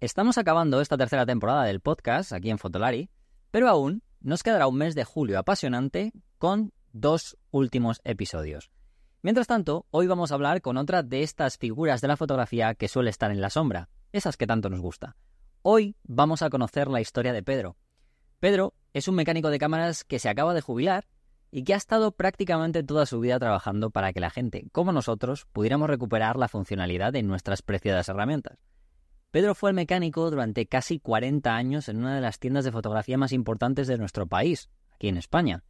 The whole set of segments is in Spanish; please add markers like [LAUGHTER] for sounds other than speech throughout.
estamos acabando esta tercera temporada del podcast aquí en Fotolari, pero aún nos quedará un mes de julio apasionante con dos últimos episodios. Mientras tanto, hoy vamos a hablar con otra de estas figuras de la fotografía que suele estar en la sombra, esas que tanto nos gusta. Hoy vamos a conocer la historia de Pedro. Pedro es un mecánico de cámaras que se acaba de jubilar y que ha estado prácticamente toda su vida trabajando para que la gente, como nosotros, pudiéramos recuperar la funcionalidad de nuestras preciadas herramientas. Pedro fue el mecánico durante casi 40 años en una de las tiendas de fotografía más importantes de nuestro país, aquí en España,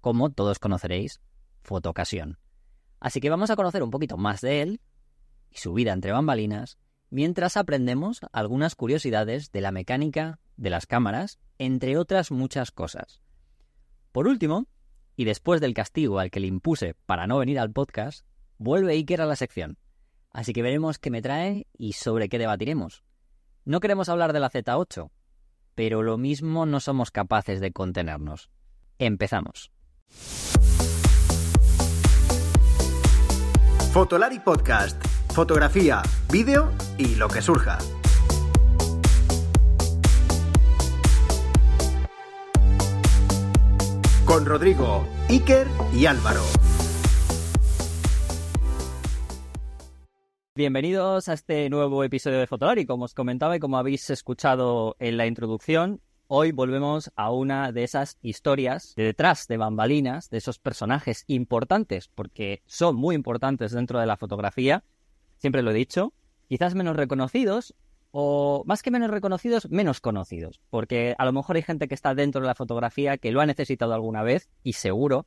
como todos conoceréis, Fotocasión. Así que vamos a conocer un poquito más de él y su vida entre bambalinas, mientras aprendemos algunas curiosidades de la mecánica de las cámaras, entre otras muchas cosas. Por último, y después del castigo al que le impuse para no venir al podcast, vuelve Iker a la sección. Así que veremos qué me trae y sobre qué debatiremos. No queremos hablar de la Z8, pero lo mismo no somos capaces de contenernos. Empezamos. Fotolari Podcast. Fotografía, vídeo y lo que surja. Con Rodrigo, Iker y Álvaro. Bienvenidos a este nuevo episodio de Fotolari. Como os comentaba y como habéis escuchado en la introducción, hoy volvemos a una de esas historias de detrás de bambalinas, de esos personajes importantes, porque son muy importantes dentro de la fotografía, siempre lo he dicho, quizás menos reconocidos o más que menos reconocidos, menos conocidos, porque a lo mejor hay gente que está dentro de la fotografía que lo ha necesitado alguna vez y seguro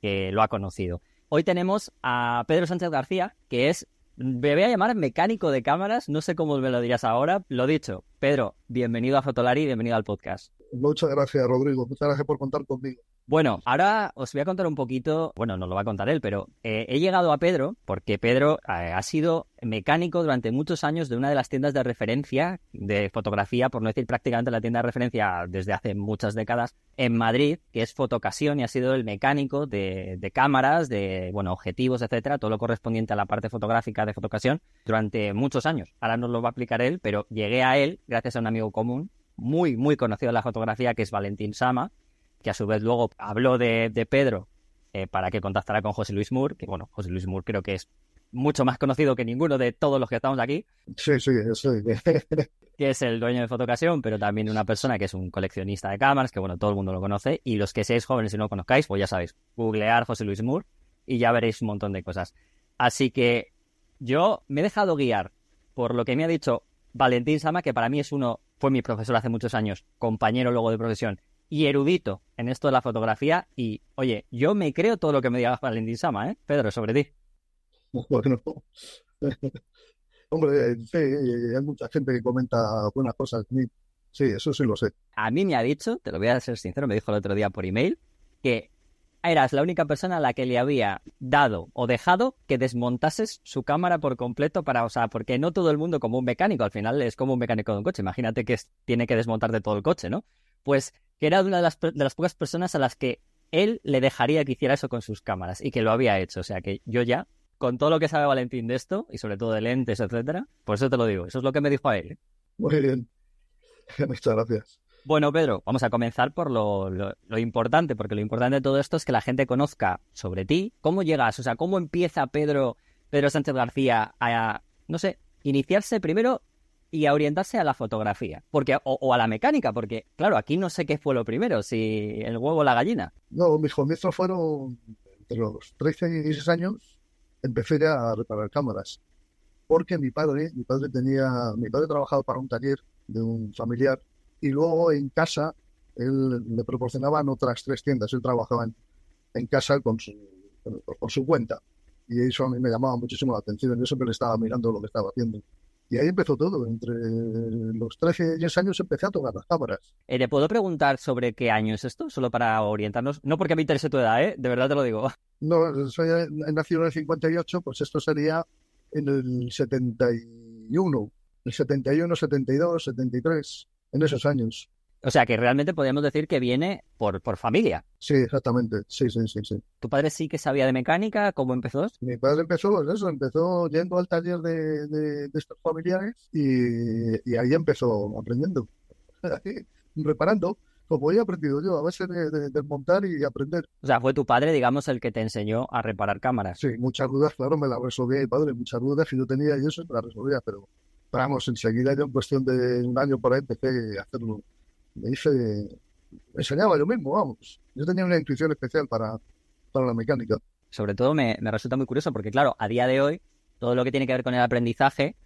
que lo ha conocido. Hoy tenemos a Pedro Sánchez García, que es, me voy a llamar mecánico de cámaras, no sé cómo me lo dirás ahora, lo dicho. Pedro, bienvenido a Fotolari, bienvenido al podcast. Muchas gracias, Rodrigo. Muchas gracias por contar conmigo. Bueno, ahora os voy a contar un poquito, bueno, no lo va a contar él, pero eh, he llegado a Pedro porque Pedro eh, ha sido mecánico durante muchos años de una de las tiendas de referencia de fotografía, por no decir prácticamente la tienda de referencia desde hace muchas décadas, en Madrid, que es Fotocasión y ha sido el mecánico de, de cámaras, de bueno, objetivos, etcétera, todo lo correspondiente a la parte fotográfica de Fotocasión durante muchos años. Ahora nos lo va a aplicar él, pero llegué a él gracias a un amigo común muy, muy conocido en la fotografía, que es Valentín Sama, que a su vez luego habló de, Pedro eh, para que contactara con José Luis Moore, que bueno, José Luis Moore creo que es mucho más conocido que ninguno de todos los que estamos aquí. Sí, sí, sí. [LAUGHS] que es el dueño de Fotocasión, pero también una persona que es un coleccionista de cámaras, que bueno, todo el mundo lo conoce, y los que seáis jóvenes y no lo conozcáis, pues ya sabéis, googlear José Luis Moore y ya veréis un montón de cosas. Así que yo me he dejado guiar por lo que me ha dicho Valentín Sama, que para mí es uno, fue mi profesor hace muchos años, compañero luego de profesión, y erudito en esto de la fotografía. Y, oye, yo me creo todo lo que me diga Valentín Sama, ¿eh? Pedro, sobre ti. [LAUGHS] Bueno, [LAUGHS] hombre, sí, hay mucha gente que comenta buenas cosas. Sí, eso sí lo sé. A mí me ha dicho, te lo voy a ser sincero, me dijo el otro día por email, que eras la única persona a la que le había dado o dejado que desmontases su cámara por completo para, o sea, porque no todo el mundo como un mecánico, al final es como un mecánico de un coche, imagínate que tiene que desmontar de todo el coche, ¿no? Pues que era una de las, de las pocas personas a las que él le dejaría que hiciera eso con sus cámaras y que lo había hecho. O sea que yo ya, con todo lo que sabe Valentín de esto, y sobre todo de lentes, etcétera, por eso te lo digo, eso es lo que me dijo a él. Muy bien. [LAUGHS] Muchas gracias. Bueno, Pedro, vamos a comenzar por lo, importante, porque lo importante de todo esto es que la gente conozca sobre ti, cómo llegas, o sea, cómo empieza Pedro, Pedro Sánchez García a, no sé, iniciarse primero y a orientarse a la fotografía porque o, a la mecánica, porque claro, aquí no sé qué fue lo primero, si el huevo o la gallina. No, mis comienzos fueron entre los 13 y 16 años, empecé a reparar cámaras, porque mi padre, mi padre tenía, mi padre trabajaba para un taller de un familiar y luego en casa él le proporcionaban otras tres tiendas, él trabajaba en, casa con su, por su cuenta y eso a mí me llamaba muchísimo la atención, yo siempre le estaba mirando lo que estaba haciendo. Y ahí empezó todo. Entre los 13 y 10 años empecé a tocar las cámaras. Eh, ¿Le puedo preguntar sobre qué año es esto? Solo para orientarnos. No porque me interese tu edad, ¿eh? De verdad te lo digo. No, soy nacido en el 58, pues esto sería en el 71. El 71, 72, 73, en esos años. O sea que realmente podríamos decir que viene por, por familia. Sí, exactamente. Sí, sí, sí, sí. ¿Tu padre sí que sabía de mecánica? ¿Cómo empezó? Mi padre empezó, eso, empezó yendo al taller de, de, de estos familiares y, y ahí empezó aprendiendo, [LAUGHS] reparando, como he aprendido yo, a base de, de, desmontar y aprender. O sea, fue tu padre, digamos, el que te enseñó a reparar cámaras. Sí, muchas dudas, claro, me las resolvía mi padre, muchas dudas que yo tenía y eso me las resolvía, pero vamos, enseguida yo en cuestión de un año por ahí empecé a hacerlo. Me hice, me enseñaba yo mismo, vamos. Yo tenía una intuición especial para, para la mecánica. Sobre todo me, me resulta muy curioso porque, claro, a día de hoy, todo lo que tiene que ver con el aprendizaje,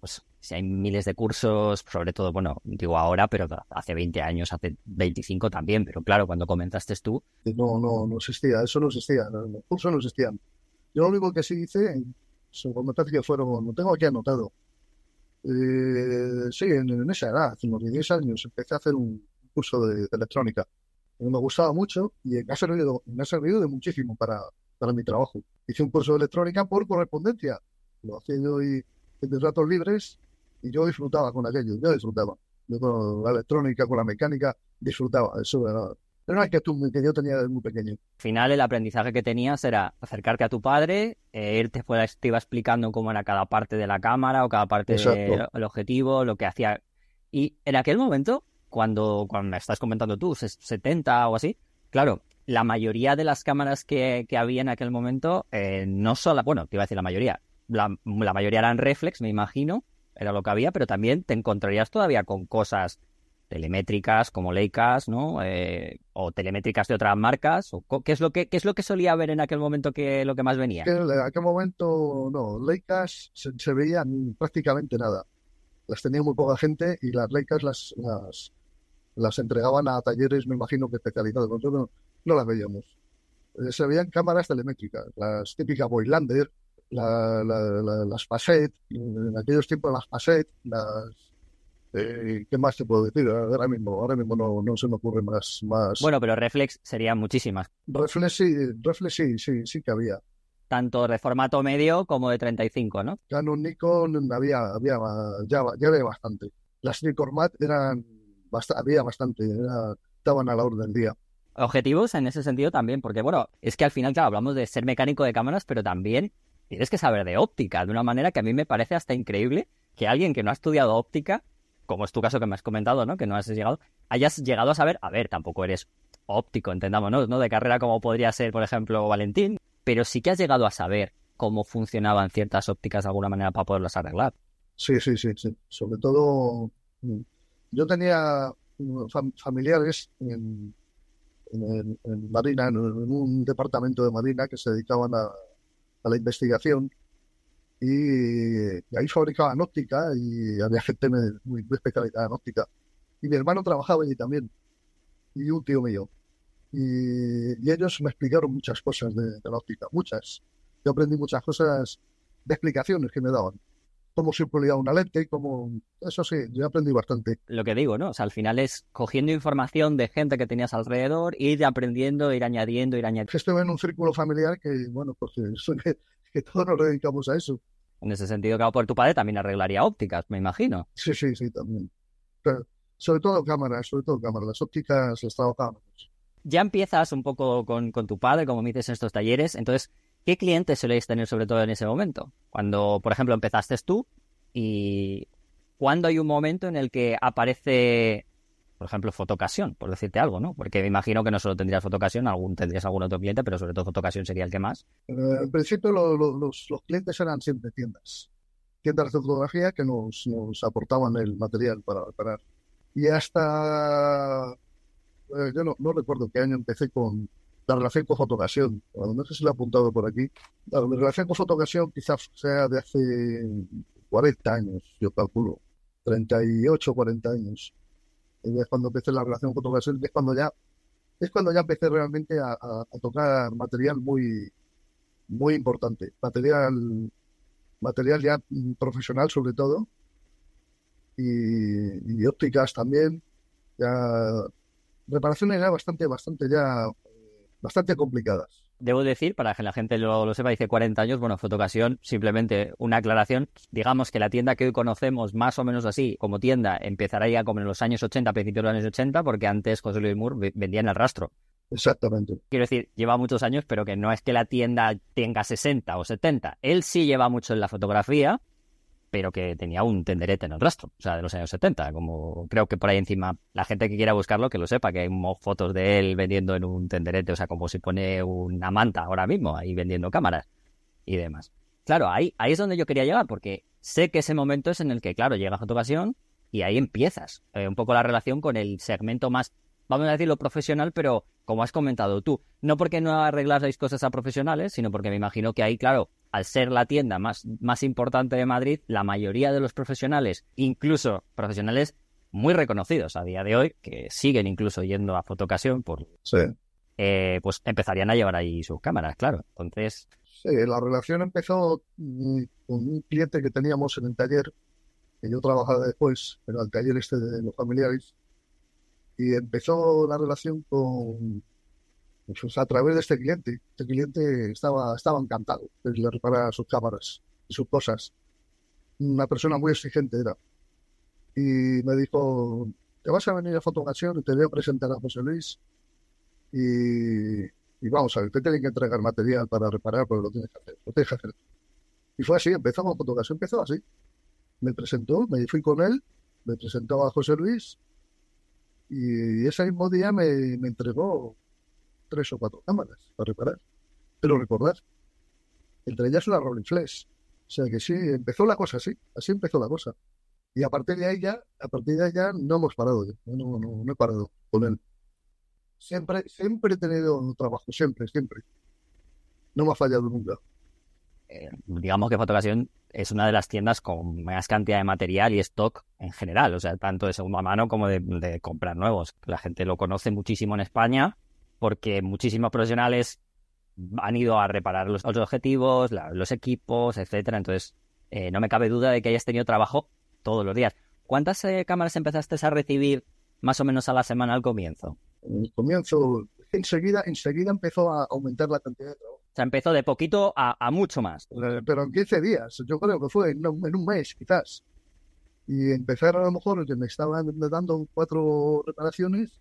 pues si hay miles de cursos, sobre todo, bueno, digo ahora, pero hace 20 años, hace 25 también, pero claro, cuando comenzaste tú. No, no, no existía, eso no existía, los cursos no existían. Yo lo único que sí hice, me parece que fueron, lo tengo aquí anotado, eh, sí, en, en, esa edad, unos 10 años, empecé a hacer un curso de, de electrónica. Me gustaba mucho y me ha servido, me ha servido de muchísimo para, para mi trabajo. Hice un curso de electrónica por correspondencia. Lo hacía yo y, en mis ratos libres y yo disfrutaba con aquello, yo disfrutaba. Yo con la electrónica, con la mecánica, disfrutaba. Eso era, era una actitud que yo tenía desde muy pequeño. Al final, el aprendizaje que tenías era acercarte a tu padre, eh, él te, fuera, te iba explicando cómo era cada parte de la cámara o cada parte del objetivo, lo que hacía. Y en aquel momento, cuando, cuando me estás comentando tú, 70 o así, claro, la mayoría de las cámaras que, que había en aquel momento, eh, no solo, bueno, te iba a decir la mayoría, la, la mayoría eran reflex, me imagino, era lo que había, pero también te encontrarías todavía con cosas telemétricas como Leicas, ¿no? Eh, o telemétricas de otras marcas. O, ¿qué, es lo que, ¿Qué es lo que solía ver en aquel momento que lo que más venía? En aquel momento, no, Leicas se, veían prácticamente nada. Las tenía muy poca gente y las Leicas las, las, las entregaban a talleres, me imagino que especializados. No, no las veíamos. Eh, se veían cámaras telemétricas, las típicas Boylander, la, la, la, las Passet, en aquellos tiempos las Passet, las eh, ¿Qué más te puedo decir? Ahora mismo, ahora mismo no, no se me ocurre más, más. Bueno, pero reflex serían muchísimas. Reflex sí, reflex sí, sí, sí que había. Tanto de formato medio como de 35, ¿no? Canon, Nikon, había, había ya, ya había bastante. Las Nicormat eran, bast había bastante, era, estaban a la orden del día. Objetivos en ese sentido también, porque bueno, es que al final, claro, hablamos de ser mecánico de cámaras, pero también tienes que saber de óptica, de una manera que a mí me parece hasta increíble que alguien que no ha estudiado óptica como es tu caso que me has comentado, ¿no? Que no has llegado, hayas llegado a saber, a ver, tampoco eres óptico, entendámonos, ¿no? De carrera como podría ser, por ejemplo, Valentín, pero sí que has llegado a saber cómo funcionaban ciertas ópticas de alguna manera para poderlas arreglar. Sí, sí, sí, sí. Sobre todo, yo tenía familiares en, en, en Marina, en, un departamento de Marina que se dedicaban a, a la investigación y, y, ahí fabricaban óptica y había gente muy, muy especializada en óptica. Y mi hermano trabajaba allí también, y un tío mío. Y, y ellos me explicaron muchas cosas de, de, la óptica, muchas. Yo aprendí muchas cosas de explicaciones que me daban. Cómo se polía una lente, cómo... Eso sí, yo aprendí bastante. Lo que digo, ¿no? O sea, al final es cogiendo información de gente que tenías alrededor, ir aprendiendo, ir añadiendo, ir añadiendo. Estuve en un círculo familiar que, bueno, pues [LAUGHS] que, todos nos dedicamos a eso. En ese sentido, claro, por tu padre también arreglaría ópticas, me imagino. Sí, sí, sí, también. Pero sobre todo cámaras, sobre todo cámaras. Las ópticas las trabajábamos. Ya empiezas un poco con, con, tu padre, como me dices en estos talleres. Entonces, ¿qué clientes soléis tener sobre todo en ese momento? Cuando, por ejemplo, empezaste tú y cuando hay un momento en el que aparece por ejemplo, fotocasión, por decirte algo, ¿no? Porque me imagino que no solo tendrías fotocasión, algún, tendrías algún otro cliente, pero sobre todo fotocasión sería el que más. Eh, en principio lo, lo, los, los, clientes eran siempre tiendas, tiendas de fotografía que nos, nos aportaban el material para reparar. Y hasta, eh, yo no, no, recuerdo qué año empecé con la relación con fotocasión, no sé si lo he apuntado por aquí. La relación con fotocasión quizás sea de hace 40 años, yo calculo, 38, 40 años es cuando empecé la relación con fotografía, es cuando ya, es cuando ya empecé realmente a, tocar material muy, muy importante, material, material ya profesional sobre todo, y, y ópticas también, ya reparaciones ya bastante, bastante ya, bastante complicadas. Debo decir, para que la gente lo, lo, sepa, dice 40 años, bueno, Fotocasión, simplemente una aclaración, digamos que la tienda que hoy conocemos, más o menos así, como tienda, empezará ya como en los años 80, principios de los años 80, porque antes José Luis Moore vendía en el rastro. Exactamente. Quiero decir, lleva muchos años, pero que no es que la tienda tenga 60 o 70. Él sí lleva mucho en la fotografía, pero que tenía un tenderete en el rastro, o sea, de los años 70, como creo que por ahí encima la gente que quiera buscarlo que lo sepa, que hay fotos de él vendiendo en un tenderete, o sea, como si pone una manta ahora mismo ahí vendiendo cámaras y demás. Claro, ahí, es donde yo quería llegar, porque sé que ese momento es en el que, claro, llega Fotocasión y ahí empiezas eh, un poco la relación con el segmento más, vamos a decirlo profesional, pero como has comentado tú, no porque no arreglaseis cosas a profesionales, sino porque me imagino que ahí, claro, al ser la tienda más, más importante de Madrid, la mayoría de los profesionales, incluso profesionales muy reconocidos a día de hoy, que siguen incluso yendo a Fotocasión, por, sí. eh, pues empezarían a llevar ahí sus cámaras, claro. Entonces... Sí, la relación empezó mm, con un cliente que teníamos en el taller, que yo trabajaba después, pero el taller este de los familiares, y empezó la relación con pues, a través de este cliente. Este cliente estaba, estaba encantado de le reparar sus cámaras y sus cosas. Una persona muy exigente era. Y me dijo, te vas a venir a Fotocasión y te voy a presentar a José Luis y, y vamos a ver, te tienen que entregar material para reparar, pero lo tienes que hacer, lo tienes que hacer. Y fue así, empezamos Fotocasión, empezó así. Me presentó, me fui con él, me presentó a José Luis y ese mismo día me, me entregó tres o cuatro cámaras para reparar. Pero recordar, entre ellas una Rolling Flash. O sea que sí, empezó la cosa así, así empezó la cosa. Y a partir de ahí ya, a partir de ahí ya no hemos parado, no, no, no he parado con él. Siempre, siempre he tenido trabajo, siempre, siempre. No me ha fallado nunca. Eh, digamos que Fotocasión es una de las tiendas con más cantidad de material y stock en general, o sea, tanto de segunda mano como de comprar nuevos. La gente lo conoce muchísimo en España porque muchísimos profesionales han ido a reparar los, los objetivos, la, los equipos, etcétera. Entonces, eh, no me cabe duda de que hayas tenido trabajo todos los días. ¿Cuántas eh, cámaras empezaste a recibir más o menos a la semana al comienzo? El comienzo, enseguida, enseguida empezó a aumentar la cantidad de trabajo. O sea, empezó de poquito a, a mucho más. Pero en 15 días, yo creo que fue en un, en un mes, quizás. Y empezaron a lo mejor que me estaban dando cuatro reparaciones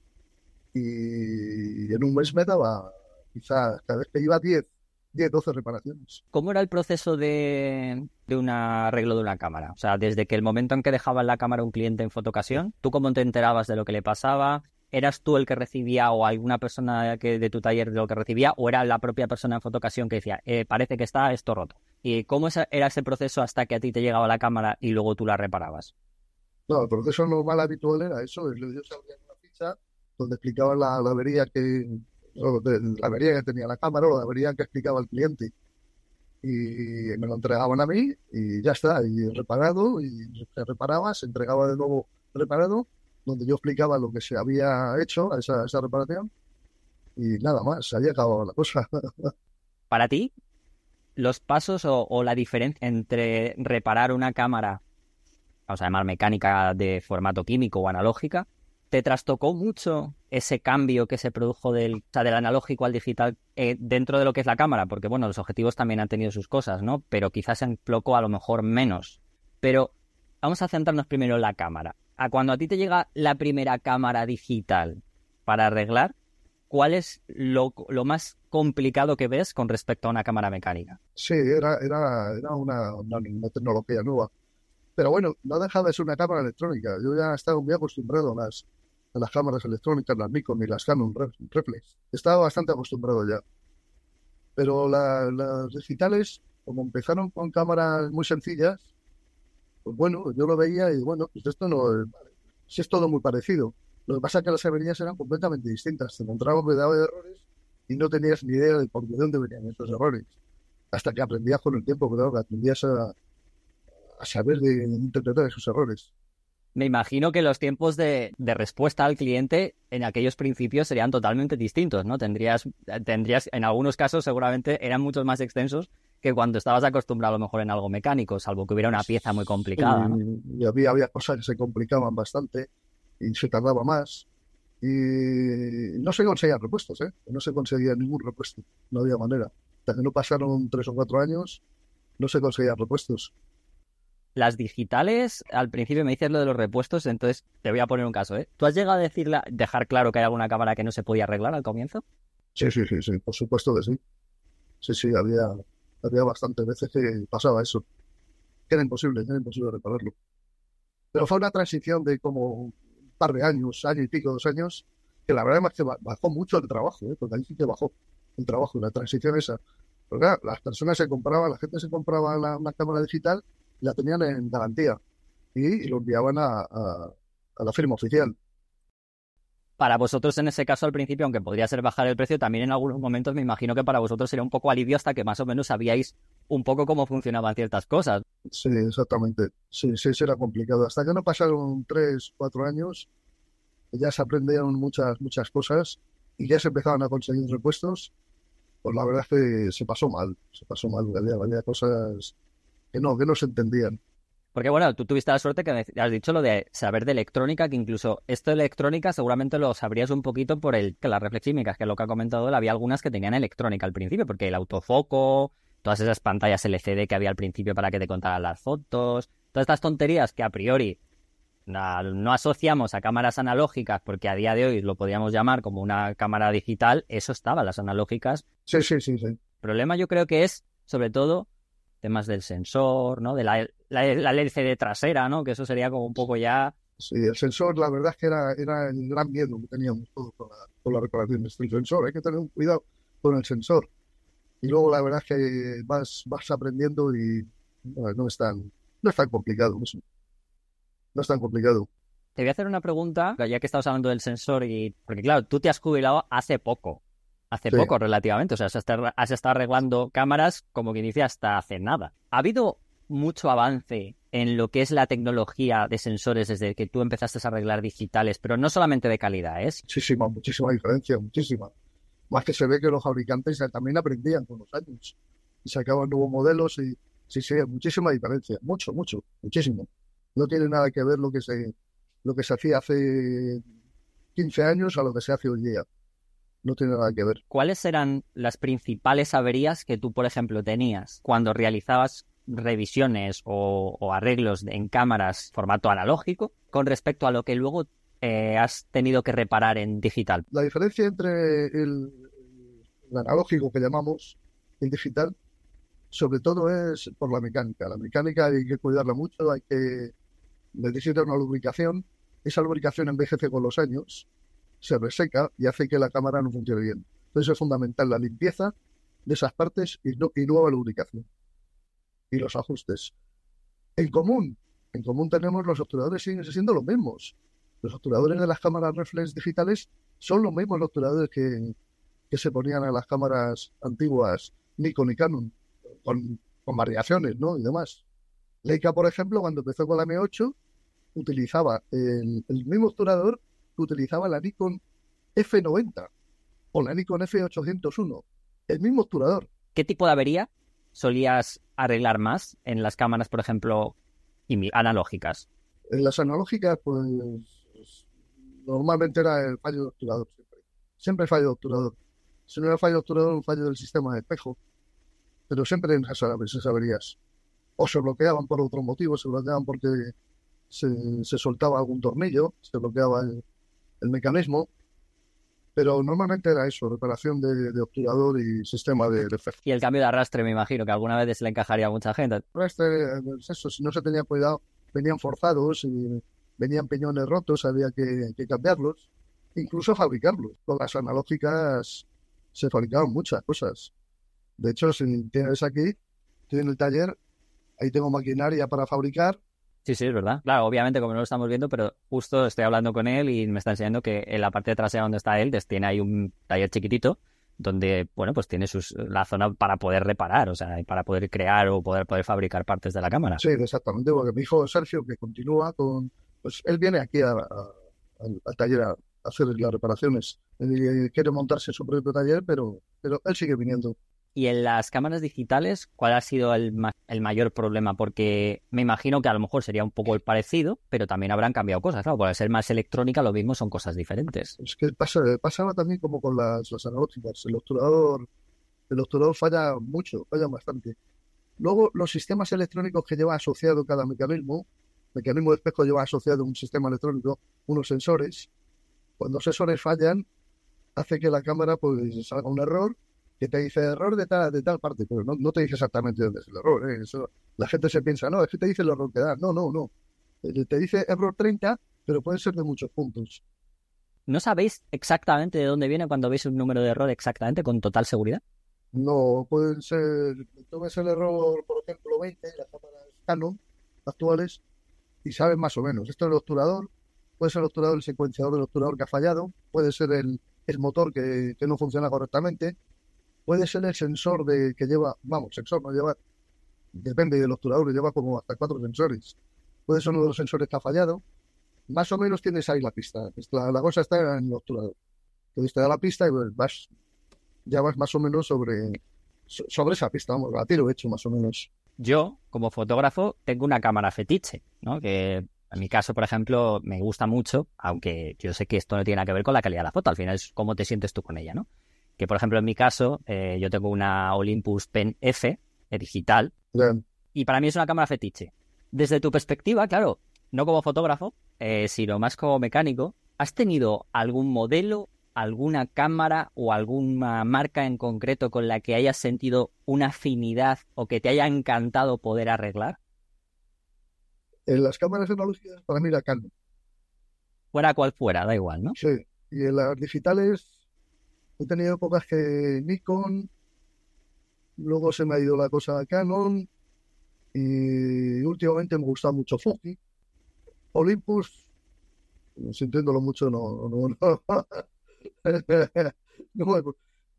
y en un mes me daba quizás cada vez que iba 10, 10, 12 reparaciones. ¿Cómo era el proceso de, de un arreglo de una cámara? O sea, desde que el momento en que dejaban la cámara un cliente en fotocasión, ¿tú cómo te enterabas de lo que le pasaba? ¿Eras tú el que recibía o alguna persona que, de tu taller de lo que recibía o era la propia persona en fotocasión que decía, eh, parece que está esto roto? ¿Y cómo era ese proceso hasta que a ti te llegaba la cámara y luego tú la reparabas? No, el proceso normal habitual era eso, yo sabía una ficha donde explicaba la, avería que la avería que tenía la cámara o la avería que explicaba el cliente y me lo entregaban a mí y ya está, y reparado y se reparaba, se entregaba de nuevo reparado donde yo explicaba lo que se había hecho a esa, esa reparación y nada más, se había acabado la cosa. [LAUGHS] Para ti, los pasos o, o, la diferencia entre reparar una cámara, vamos a llamar mecánica de formato químico o analógica, ¿te trastocó mucho ese cambio que se produjo del, o sea, del analógico al digital eh, dentro de lo que es la cámara? Porque, bueno, los objetivos también han tenido sus cosas, ¿no? Pero quizás en Ploco a lo mejor menos. Pero vamos a centrarnos primero en la cámara. A cuando a ti te llega la primera cámara digital para arreglar, ¿cuál es lo, lo, más complicado que ves con respecto a una cámara mecánica? Sí, era, era, era una, tecnología nueva. Pero bueno, no deja de ser una cámara electrónica. Yo ya estaba muy acostumbrado a las, las cámaras electrónicas, las Nikon y las Canon Reflex. Estaba bastante acostumbrado ya. Pero la, las digitales, como empezaron con cámaras muy sencillas, pues bueno, yo lo veía y bueno, pues esto no es, si es todo muy parecido. Lo que pasa es que las averías eran completamente distintas. Te encontrabas cuidado de errores y no tenías ni idea de por de dónde venían estos errores. Hasta que aprendías con el tiempo, que aprendías a, a saber de interpretar esos errores. Me imagino que los tiempos de, de, respuesta al cliente en aquellos principios serían totalmente distintos, ¿no? Tendrías, tendrías, en algunos casos seguramente eran muchos más extensos que cuando estabas acostumbrado a lo mejor en algo mecánico, salvo que hubiera una pieza muy complicada. ¿no? Y había, había cosas que se complicaban bastante y se tardaba más. y no se conseguían repuestos, ¿eh? No se conseguía ningún repuesto, no había manera. Hasta que no pasaron tres o cuatro años, no se conseguían repuestos. Las digitales, al principio me dices lo de los repuestos, entonces te voy a poner un caso, ¿eh? ¿Tú has llegado a decirle, dejar claro que hay alguna cámara que no se podía arreglar al comienzo? Sí, sí, sí, sí, por supuesto que sí. Sí, sí, había, había bastantes veces que pasaba eso. Era imposible, era imposible repararlo. Pero fue una transición de como par de años, año y pico, dos años, que la verdad es que bajó mucho el trabajo, ¿eh? porque ahí sí que bajó el trabajo, la transición esa. Porque las personas se compraban, la gente se compraba la, una cámara digital la tenían en garantía y, lo enviaban a, a, la firma oficial. Para vosotros en ese caso al principio, aunque podría ser bajar el precio, también en algunos momentos me imagino que para vosotros sería un poco alivio hasta que más o menos sabíais un poco cómo funcionaban ciertas cosas. Sí, exactamente. Sí, sí, era complicado. Hasta que no pasaron tres, cuatro años, ya se aprendieron muchas, muchas cosas y ya se empezaban a conseguir repuestos. Pues la verdad es que se pasó mal, se pasó mal. Había, había cosas que no, que no se entendían. Porque bueno, tú tuviste la suerte que has dicho lo de saber de electrónica, que incluso esto de electrónica seguramente lo sabrías un poquito por el que las reflexímicas, que es lo que ha comentado él, había algunas que tenían electrónica al principio, porque el autofoco, todas esas pantallas LCD que había al principio para que te contaran las fotos, todas estas tonterías que a priori no asociamos a cámaras analógicas, porque a día de hoy lo podríamos llamar como una cámara digital, eso estaba, las analógicas. Sí, sí, sí, sí. El problema yo creo que es, sobre todo, temas del sensor, ¿no? De la, la, LCD trasera, ¿no? Que eso sería como un poco ya... Sí, el sensor, la verdad es que era, era el gran miedo que teníamos todos con la, con la reparación de este sensor. Hay que tener un cuidado con el sensor y luego la verdad es que vas, vas aprendiendo y no, es tan, no es tan complicado No es tan complicado. Te voy a hacer una pregunta, ya que estamos hablando del sensor, y porque claro, tú te has jubilado hace poco, hace poco relativamente, o sea, has estado, has estado arreglando cámaras como que dice hasta hace nada. ¿Ha habido mucho avance en lo que es la tecnología de sensores desde que tú empezaste a arreglar digitales, pero no solamente de calidad, ¿es? Muchísima, muchísima diferencia, muchísima. Más que se ve que los fabricantes también aprendían con los años y sacaban nuevos modelos y sí, sí, muchísima diferencia, mucho, mucho, muchísimo. No tiene nada que ver lo que se, lo que se hacía hace 15 años a lo que se hace hoy día. No tiene nada que ver. ¿Cuáles eran las principales averías que tú, por ejemplo, tenías cuando realizabas revisiones o, arreglos en cámaras formato analógico con respecto a lo que luego eh, has tenido que reparar en digital? La diferencia entre el, analógico que llamamos y el digital, sobre todo es por la mecánica. La mecánica hay que cuidarla mucho, hay que necesitar una lubricación. Esa lubricación envejece con los años, se reseca y hace que la cámara no funcione bien. Entonces es fundamental la limpieza de esas partes y, y nueva lubricación. Y los ajustes. En común, en común tenemos los obturadores siguen siendo los mismos. Los obturadores de las cámaras reflex digitales son los mismos obturadores que, que se ponían a las cámaras antiguas Nikon y Canon, con, variaciones, ¿no? Y demás. Leica, por ejemplo, cuando empezó con la M8, utilizaba el, mismo obturador que utilizaba la Nikon F90 o la Nikon F801. El mismo obturador. ¿Qué tipo de avería solías arreglar más en las cámaras, por ejemplo, analógicas? En las analógicas, pues normalmente era el fallo de obturador siempre. Siempre fallo de obturador. Si no era fallo de obturador, un fallo del sistema de espejo. Pero siempre en esas averías. O se bloqueaban por otro motivo, se bloqueaban porque se, se soltaba algún tornillo, se bloqueaba el, mecanismo. Pero normalmente era eso, reparación de, obturador y sistema de, de, Y el cambio de arrastre, me imagino, que alguna vez le encajaría a mucha gente. Arrastre, pues eso, si no se tenía cuidado, venían forzados y venían peñones rotos, había que, cambiarlos, incluso fabricarlos. Con las analógicas se fabricaban muchas cosas. De hecho, si tienes aquí, estoy en el taller, ahí tengo maquinaria para fabricar. Sí, sí, es verdad. Claro, obviamente como no lo estamos viendo, pero justo estoy hablando con él y me está enseñando que en la parte trasera donde está él, tiene ahí un taller chiquitito donde, bueno, pues tiene sus, la zona para poder reparar, o sea, para poder crear o poder, poder fabricar partes de la cámara. Sí, exactamente, porque mi hijo Sergio, que continúa con, pues él viene aquí al taller a, hacer las reparaciones. Quiere montarse su propio taller, pero, pero él sigue viniendo. Y en las cámaras digitales, ¿cuál ha sido el, ma- el mayor problema? Porque me imagino que a lo mejor sería un poco el parecido, pero también habrán cambiado cosas. Claro, por ser más electrónica, lo mismo son cosas diferentes. Es que pasa, pasaba también como con las, las analógicas. El obturador, el obturador falla mucho, falla bastante. Luego, los sistemas electrónicos que lleva asociado cada mecanismo, mecanismo de espejo lleva asociado un sistema electrónico, unos sensores. Cuando los sensores fallan, hace que la cámara pues salga un error que te dice error de tal, de tal parte, pero no, no te dice exactamente dónde es el error. ¿eh? Eso, la gente se piensa, no, es que te dice el error que da. No, no, no. Eh, Te dice error 30, pero puede ser de muchos puntos. ¿No sabéis exactamente de dónde viene cuando veis un número de error exactamente con total seguridad? No, pueden ser, tú ves el error, por ejemplo, 20, las cámaras Canon actuales, y sabes más o menos. Esto es el obturador, puede ser el obturador, el secuenciador del obturador que ha fallado, puede ser el, el motor que, que no funciona correctamente, puede ser el sensor de que lleva, vamos, sensor no lleva, depende del obturador, lleva como hasta cuatro sensores. Puede ser uno de los sensores que ha fallado. Más o menos tienes ahí la pista. La, cosa está en el obturador. Entonces te da la pista y pues, vas, ya vas más o menos sobre, so- sobre esa pista, vamos, a tiro hecho más o menos. Yo, como fotógrafo, tengo una cámara fetiche, ¿no? Que en mi caso, por ejemplo, me gusta mucho, aunque yo sé que esto no tiene nada que ver con la calidad de la foto, al final es cómo te sientes tú con ella, ¿no? Que, por ejemplo, en mi caso, eh, yo tengo una Olympus Pen F eh, digital y para mí es una cámara fetiche. Desde tu perspectiva, claro, no como fotógrafo, eh, sino más como mecánico, ¿has tenido algún modelo, alguna cámara o alguna marca en concreto con la que hayas sentido una afinidad o que te haya encantado poder arreglar? En las cámaras analógicas, para mí la Canon. Fuera cual fuera, da igual, ¿no? Sí. Y en las digitales, he tenido épocas que Nikon, luego se me ha ido la cosa a Canon, y últimamente me gusta mucho Fuji. Olympus, sintiéndolo mucho, no, no, no, [LAUGHS] me,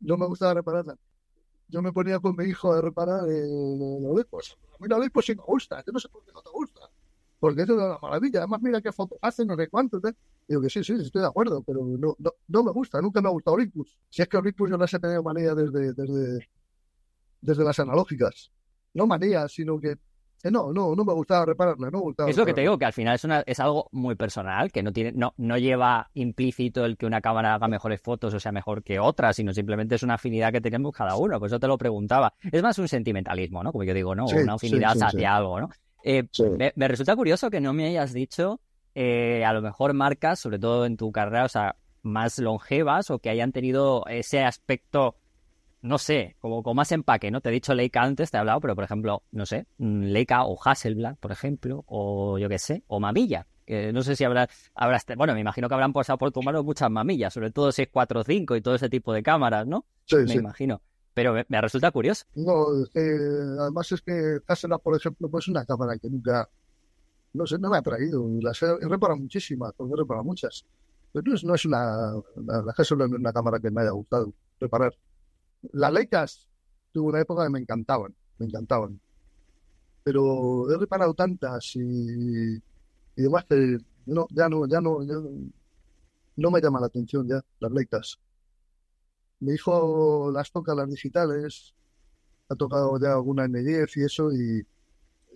no me gustaba repararla. Yo me ponía con mi hijo a reparar el Olympus. A mí el Olympus sí me gusta, yo no sé por qué no te gusta. Porque eso es una maravilla. Además, mira qué foto hace, no sé cuánto. tal. Digo que sí, sí, estoy de acuerdo, pero no, no, no me gusta, nunca me ha gustado Olympus. Si es que Olympus yo las he tenido manía desde, desde, desde las analógicas. No manía, sino que, que no, no, no me gustaba repararla, no me gustaba Es lo que te digo, que al final es, una, es algo muy personal, que no tiene, no, no lleva implícito el que una cámara haga mejores fotos o sea mejor que otra, sino simplemente es una afinidad que tenemos cada uno. Por eso te lo preguntaba. Es más un sentimentalismo, ¿no? Como yo digo, ¿no? Sí, una afinidad sí, hacia algo, ¿no? Eh, Sí. me, me resulta curioso que no me hayas dicho, eh, a lo mejor marcas, sobre todo en tu carrera, o sea, más longevas o que hayan tenido ese aspecto, no sé, como con más empaque, ¿no? Te he dicho Leica antes, te he hablado, pero por ejemplo, no sé, mm, Leica o Hasselblad, por ejemplo, o yo qué sé, o Mamilla. no sé si habrá, habrás, bueno, me imagino que habrán pasado por tu mano muchas mamillas, sobre todo 645 y todo ese tipo de cámaras, ¿no? Sí, Me sí. imagino. Pero me, me resulta curioso. No, además es que Hasselblad, por ejemplo, pues es una cámara que nunca, no sé, no me ha traído. Las he, he reparado muchísimas, porque he reparado muchas. Pero no es, no es una, la, la no es una cámara que me haya gustado reparar. Las Leicas tuve una época que me encantaban, me encantaban. Pero he reparado tantas y, y demás que no, ya no, ya no, ya no, no me llama la atención ya las Leicas. Mi hijo las toca las digitales, ha tocado ya alguna N10 y eso, y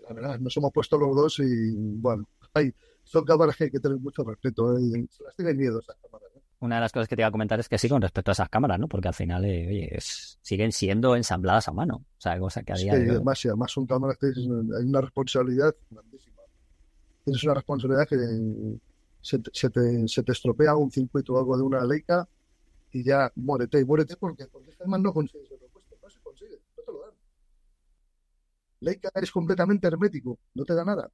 la verdad, nos hemos puesto los dos y bueno, hay, son cámaras que hay que tener mucho respeto, ¿eh? se las tienen miedo esas cámaras. ¿eh? Una de las cosas que te iba a comentar es que sí, con respecto a esas cámaras, ¿no? Porque al final, eh, oye, es- siguen siendo ensambladas a mano. O sea, cosa que a día de hoy- además, además son cámaras que hay una responsabilidad grandísima. Tienes una responsabilidad que se te, se te, se te estropea un circuito o algo de una Leica y ya muérete, y muérete porque, porque además no consigues el repuesto, no se consigue, no te lo dan. Leica es completamente hermético, no te da nada.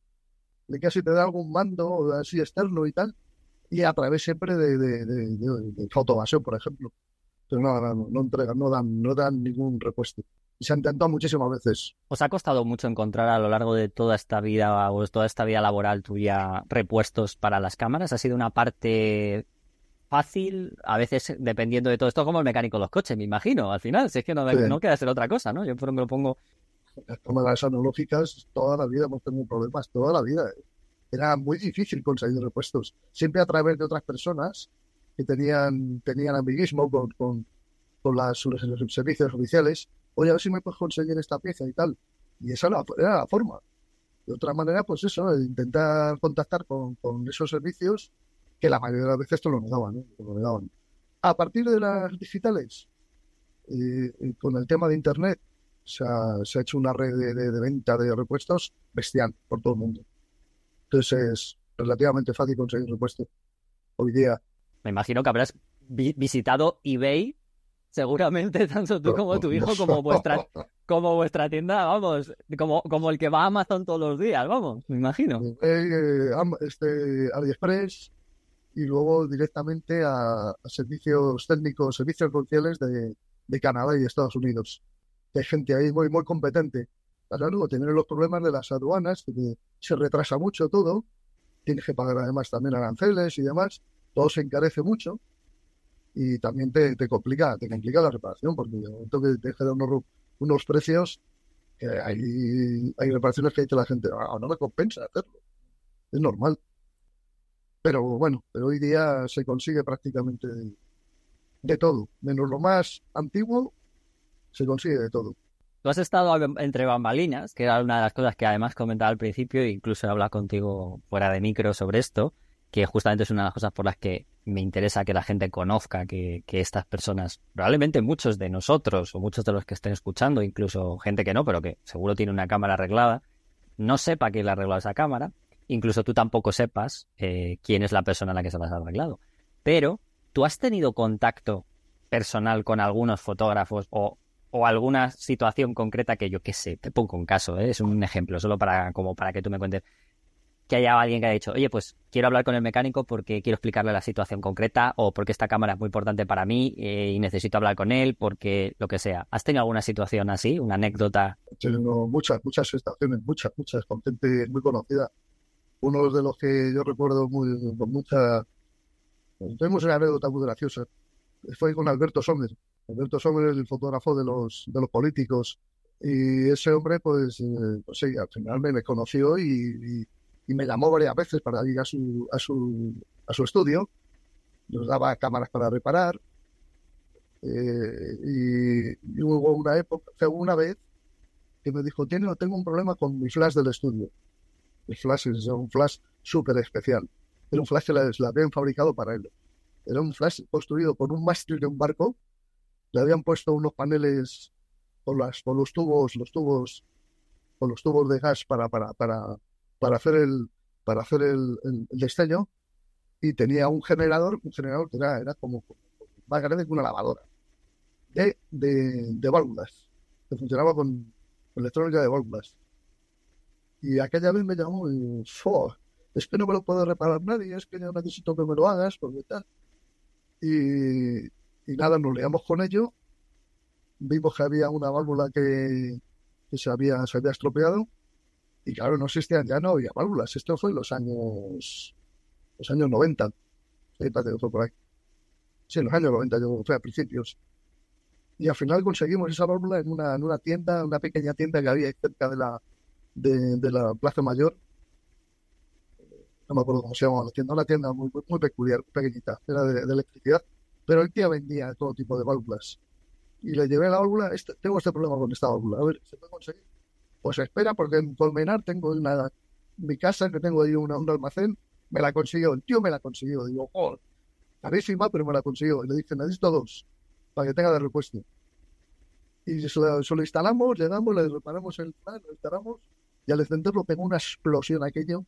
Leica si te da algún mando así externo y tal, y a través siempre de, de, de, de, por ejemplo. Pero no, no, no entregan, no dan, no dan ningún repuesto. Y se han intentado muchísimas veces. ¿Os ha costado mucho encontrar a lo largo de toda esta vida o toda esta vida laboral tuya repuestos para las cámaras? ¿Ha sido una parte fácil? A veces, dependiendo de todo esto, como el mecánico de los coches, me imagino, al final. Si es que no, Sí. no queda ser otra cosa, ¿no? Yo por ejemplo pongo... Las cámaras analógicas, toda la vida hemos tenido problemas, toda la vida. Era muy difícil conseguir repuestos. Siempre a través de otras personas que tenían, tenían amiguismo con, con, con las, los servicios oficiales oye, a ver si me puedes conseguir esta pieza y tal. Y esa era, era la forma. De otra manera, pues eso, intentar contactar con, con, esos servicios que la mayoría de las veces te lo negaban, ¿eh? lo negaban. A partir de las digitales, eh, con el tema de Internet, se ha, se ha hecho una red de, de, de, venta de repuestos bestial por todo el mundo. Entonces es relativamente fácil conseguir repuestos hoy día. Me imagino que habrás vi visitado eBay, seguramente, [LAUGHS] tanto tú como tu hijo, como [LAUGHS] vuestra, como vuestra tienda, vamos, como, como el que va a Amazon todos los días, vamos, me imagino. Eh, este, AliExpress y luego directamente a, servicios técnicos, servicios comerciales de, de Canadá y Estados Unidos. Hay gente ahí muy, muy competente. Claro, tienen los problemas de las aduanas, que se retrasa mucho todo, tienes que pagar además también aranceles y demás, todo se encarece mucho y también te, te complica te complica la reparación, porque de momento que te quedan unos, unos precios hay, hay reparaciones que dice la gente, ah, no me compensa hacerlo, es normal. Pero bueno, pero hoy día se consigue prácticamente de, todo, menos lo más antiguo, se consigue de todo. Tú has estado entre bambalinas, que era una de las cosas que además comentaba al principio, e incluso he hablado contigo fuera de micro sobre esto, que justamente es una de las cosas por las que me interesa que la gente conozca que, que, estas personas, probablemente muchos de nosotros o muchos de los que estén escuchando, incluso gente que no, pero que seguro tiene una cámara arreglada, no sepa quién le ha arreglado esa cámara, incluso tú tampoco sepas eh, quién es la persona a la que se las ha arreglado. Pero, ¿tú has tenido contacto personal con algunos fotógrafos o o alguna situación concreta que yo qué sé, te pongo un caso, ¿eh? es un ejemplo, solo para, como para que tú me cuentes, que haya alguien que haya dicho, oye, pues quiero hablar con el mecánico porque quiero explicarle la situación concreta o porque esta cámara es muy importante para mí eh, y necesito hablar con él porque lo que sea. ¿Has tenido alguna situación así, una anécdota? Tengo muchas, muchas situaciones, muchas, muchas, con gente muy conocida. Uno de los que yo recuerdo muy, con mucha... Tenemos una anécdota muy graciosa. Fue con Alberto Sommer Alberto Sommer es el fotógrafo de los, de los políticos. Y ese hombre, pues, eh, pues sí, al final me, conoció y, me llamó varias veces para ir a su, a su, a su estudio. Nos daba cámaras para reparar. Eh, y, y, hubo una época, una vez que me dijo, Tiene, tengo un problema con mi flash del estudio. El flash es un flash súper especial. Era un flash que la, la habían fabricado para él. Era un flash construido con un mástil de un barco le habían puesto unos paneles con las con los tubos los tubos con los tubos de gas para para para para hacer el para hacer el, el, el destello y tenía un generador un generador que era, era como más grande que una lavadora de, de, de válvulas que funcionaba con electrónica de válvulas y aquella vez me llamó y es que no me lo puedo reparar nadie es que yo necesito que me lo hagas porque tal y, y nada, nos leamos con ello. Vimos que había una válvula que, que se, había, se había estropeado. Y claro, no existían, ya no había válvulas. Esto fue en los años, los años 90. Sí, fue por ahí. Sí, en los años 90, yo fue a principios. Y al final conseguimos esa válvula en una, en una tienda, una pequeña tienda que había cerca de la, de, de la Plaza Mayor. No me acuerdo cómo se llamaba la tienda, una tienda muy, muy, muy peculiar, pequeñita, era de, de electricidad pero el tío vendía todo tipo de válvulas. Y le llevé la válvula, este, tengo este problema con esta válvula, a ver, ¿se puede conseguir? Pues espera, porque en Colmenar tengo una, mi casa, que tengo ahí una, un almacén, me la consiguió, el tío me la consiguió. Digo, oh, carísima, pero me la consiguió. Y le dije, necesito dos, para que tenga de repuesto. Y se lo, se lo instalamos, le reparamos el plan, lo instalamos, y al encenderlo pegó una explosión aquello.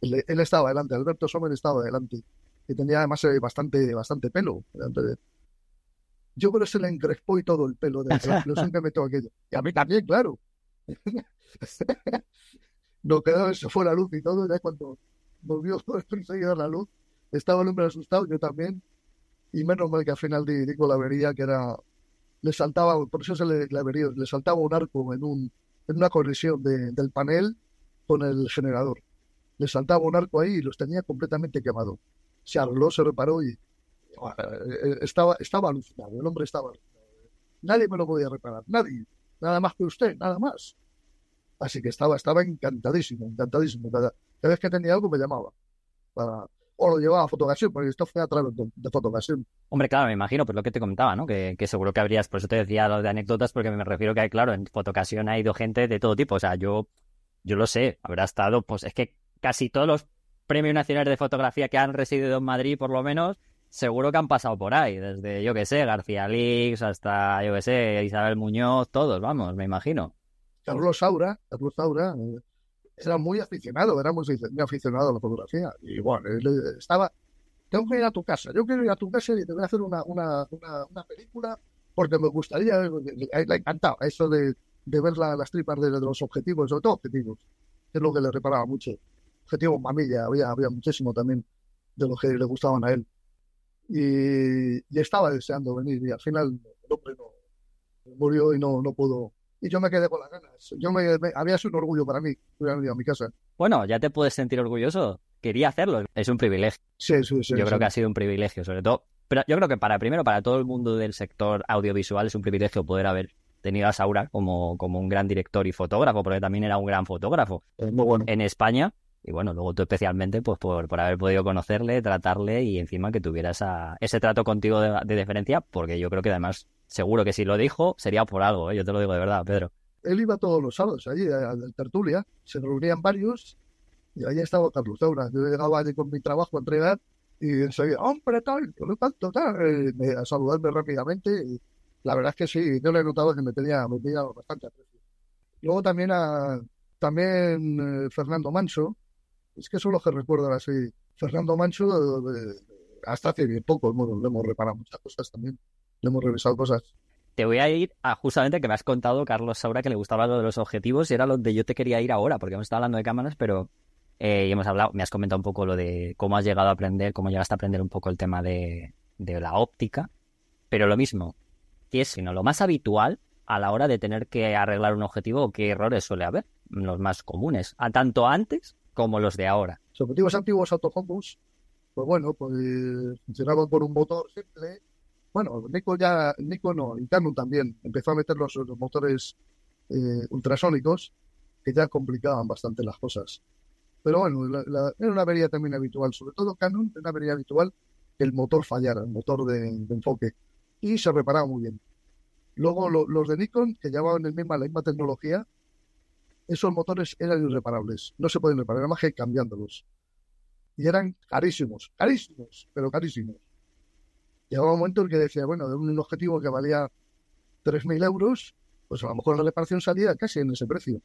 Él, él estaba delante, Alberto Sommer estaba delante que tenía además eh, bastante, bastante pelo. Yo creo que se le encrespó y todo el pelo de la [LAUGHS] explosión que metió aquello. Y a mí también, claro. [LAUGHS] no quedó, se fue la luz y todo, ya cuando volvió [LAUGHS] enseguida la luz, estaba el hombre asustado, yo también, y menos mal que al final digo la avería que era, le saltaba, por eso se le avería, le saltaba un arco en, un, en una conexión de, del panel con el generador. Le saltaba un arco ahí y los tenía completamente quemado se arregló, se reparó y eh, estaba, estaba alucinado, el hombre estaba alucinado. Nadie me lo podía reparar, nadie, nada más que usted, nada más. Así que estaba, estaba encantadísimo, encantadísimo. Cada, cada vez que tenía algo me llamaba. Para... o lo llevaba a fotocasión, porque esto fue a través de, de fotocasión. Hombre, claro, me imagino, por lo que te comentaba, ¿no? Que, que seguro que habrías, por eso te decía lo de anécdotas, porque me refiero que, hay, claro, en fotocasión ha ido gente de todo tipo. O sea, yo, yo lo sé, habrá estado, pues es que casi todos los premios nacionales de fotografía que han residido en Madrid, por lo menos, seguro que han pasado por ahí. Desde, yo que sé, García Lix hasta, yo que sé, Isabel Muñoz, todos, vamos, me imagino. Carlos Saura, Carlos Saura, eh, era muy aficionado, era muy, aficionado a la fotografía. Y bueno, estaba, tengo que ir a tu casa, yo quiero ir a tu casa y te voy a hacer una, una, una, una película porque me gustaría, le encantaba eso de, de ver la- las tripas de, de los objetivos, sobre todo objetivos, que es lo que le reparaba mucho. Objetivos mamilla, había, había muchísimo también de los que le gustaban a él. Y, y estaba deseando venir y al final el hombre no murió y no, no pudo. Y yo me quedé con las ganas. Yo me, me- había sido un orgullo para mí a mi casa. Bueno, ya te puedes sentir orgulloso. Quería hacerlo. Es un privilegio. Sí, sí, sí. yo sí. creo que ha sido un privilegio, sobre todo. Pero yo creo que para primero, para todo el mundo del sector audiovisual, es un privilegio poder haber tenido a Saura como, como un gran director y fotógrafo, porque también era un gran fotógrafo Eh, muy bueno. en España. Y bueno, luego tú especialmente, pues por, por haber podido conocerle, tratarle y encima que tuviera esa, ese trato contigo de, de deferencia, porque yo creo que además, seguro que si lo dijo, sería por algo, ¿eh? yo te lo digo de verdad, Pedro. Él iba todos los sábados allí a, a la tertulia, se reunían varios y allí estaba Carlos Saura. Yo llegaba allí con mi trabajo a entregar y enseguida, hombre, tal, no tanto, tal, eh, me- a saludarme rápidamente. Y la verdad es que sí, yo le he notado que me tenía, me tenía bastante aprecio. Luego también a también eh, Fernando Manso, es que son los que recuerdan así. Fernando Manso, eh, hasta hace bien poco, hemos- hemos reparado muchas cosas también, le hemos revisado cosas. Te voy a ir a justamente que me has contado, Carlos Saura, que le gustaba lo de los objetivos y era lo de yo te quería ir ahora, porque hemos estado hablando de cámaras, pero eh, y hemos hablado, me has comentado un poco lo de cómo has llegado a aprender, cómo llegaste a aprender un poco el tema de, de la óptica, pero lo mismo, ¿qué es sino lo más habitual a la hora de tener que arreglar un objetivo o qué errores suele haber? Los más comunes, a tanto antes como los de ahora. Los objetivos antiguos autofocus, pues bueno, pues funcionaban con un motor simple. Bueno, Nikon ya, Nikon no, Canon también empezó a meter los, motores eh, ultrasónicos que ya complicaban bastante las cosas. Pero bueno, era una avería también habitual, sobre todo Canon, era una avería habitual que el motor fallara, el motor de, enfoque, y se reparaba muy bien. Luego lo- los de Nikon, que llevaban el misma, la misma tecnología, esos motores eran irreparables, no se pueden reparar, era más que cambiándolos. Y eran carísimos, carísimos, pero carísimos. Llegaba un momento en que decía, bueno, de un objetivo que valía 3.000 euros, pues a lo mejor la reparación salía casi en ese precio.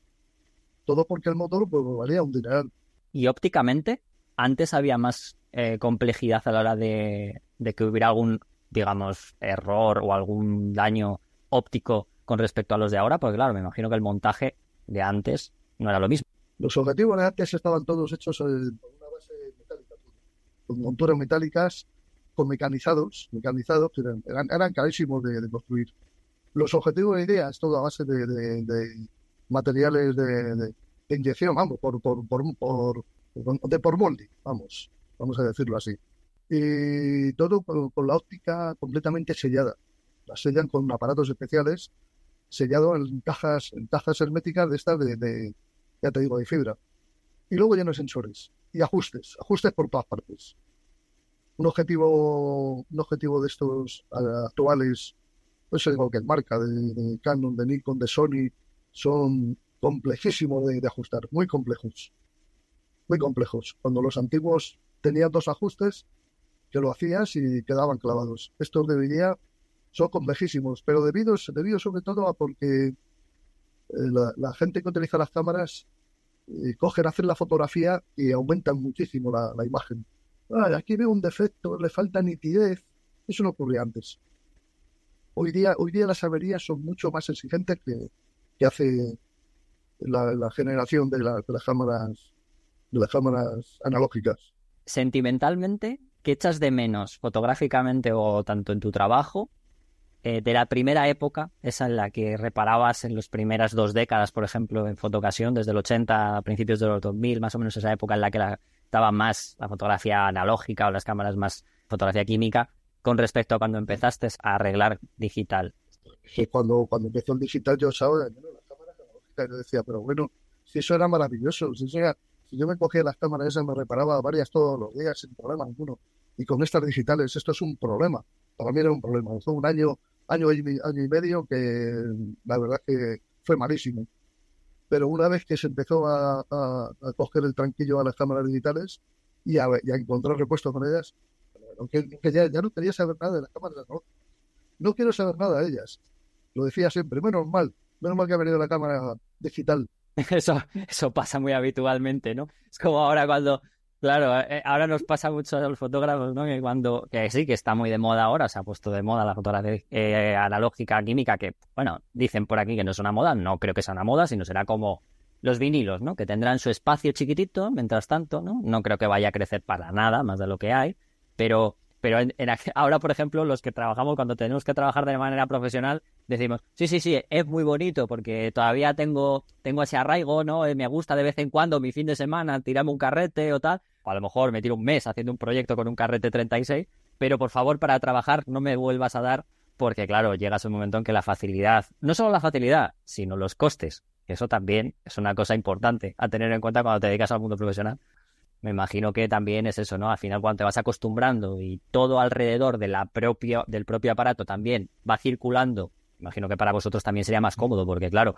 Todo porque el motor pues valía un dineral. Y ópticamente, antes había más eh, complejidad a la hora de, de que hubiera algún, digamos, error o algún daño óptico con respecto a los de ahora, porque claro, me imagino que el montaje de antes no era lo mismo. Los objetivos de antes estaban todos hechos eh, con una base metálica, con monturas metálicas, con mecanizados, mecanizados que eran, eran, eran carísimos de, de construir. Los objetivos de idea es todo a base de, de- de materiales de, inyección, vamos, por, por, por, por, de por molde, vamos, vamos a decirlo así. Y todo con, con la óptica completamente sellada. La sellan con aparatos especiales, sellado en cajas, en cajas herméticas de estas de, de- ya te digo, de fibra. Y luego lleno de sensores y ajustes, ajustes por todas partes. Un objetivo, un objetivo de estos actuales, pues de cualquier marca, de, Canon, de Nikon, de Sony, son complejísimos de, ajustar, muy complejos. Muy complejos. Cuando los antiguos tenían dos ajustes, que lo hacías y quedaban clavados. Estos de hoy día son complejísimos, pero debidos, debido sobre todo a porque eh, la, gente que utiliza las cámaras eh, cogen, hacen la fotografía y aumentan muchísimo la imagen. Aquí veo un defecto, le falta nitidez. Eso no ocurría antes. Hoy día, hoy día las averías son mucho más exigentes que, hace la, la generación de, la- de las cámaras de las cámaras analógicas. Sentimentalmente, ¿qué echas de menos fotográficamente o tanto en tu trabajo eh, de la primera época, esa en la que reparabas en las primeras dos décadas, por ejemplo, en fotocasión, desde el 80 a principios de los 2000, más o menos esa época en la que la- estaba más la fotografía analógica o las cámaras más fotografía química, con respecto a cuando empezaste a arreglar digital? cuando, cuando empezó el digital yo menos las cámaras analógicas. Yo decía, pero bueno, si eso era maravilloso, si Yo me cogía las cámaras esas, me reparaba varias todos los días sin problema ninguno. Y con estas digitales, esto es un problema. Para mí era un problema. Fue un año, año año y medio que la verdad que fue malísimo. Pero una vez que se empezó a, a, coger el tranquillo a las cámaras digitales y a, encontrar repuestos con ellas, aunque, ya, ya, no quería saber nada de las cámaras, ¿no? no quiero saber nada de ellas. Lo decía siempre, menos mal, menos mal que ha venido la cámara digital. [LAUGHS] Eso, eso pasa muy habitualmente, ¿no? Es como ahora cuando, claro, eh, ahora nos pasa mucho a los fotógrafos, ¿no? Que cuando, que sí, que está muy de moda ahora, se ha puesto de moda la fotografía eh, analógica, química, que, bueno, dicen por aquí que no es una moda, no creo que sea una moda, sino será como los vinilos, ¿no? Que tendrán su espacio chiquitito, mientras tanto, ¿no? No creo que vaya a crecer para nada, más de lo que hay, pero pero ahora, por ejemplo, los que trabajamos, cuando tenemos que trabajar de manera profesional, decimos, sí, sí, sí, es muy bonito porque todavía tengo, tengo ese arraigo, ¿no? Eh, me gusta de vez en cuando mi fin de semana tirarme un carrete o tal. O a lo mejor me tiro un mes haciendo un proyecto con un carrete 36, pero por favor, para trabajar no me vuelvas a dar porque, claro, llegas un momento en que la facilidad, no solo la facilidad, sino los costes, eso también es una cosa importante a tener en cuenta cuando te dedicas al mundo profesional me imagino que también es eso, ¿no? Al final cuando te vas acostumbrando y todo alrededor de la propia, del propio aparato también va circulando, imagino que para vosotros también sería más cómodo, porque claro,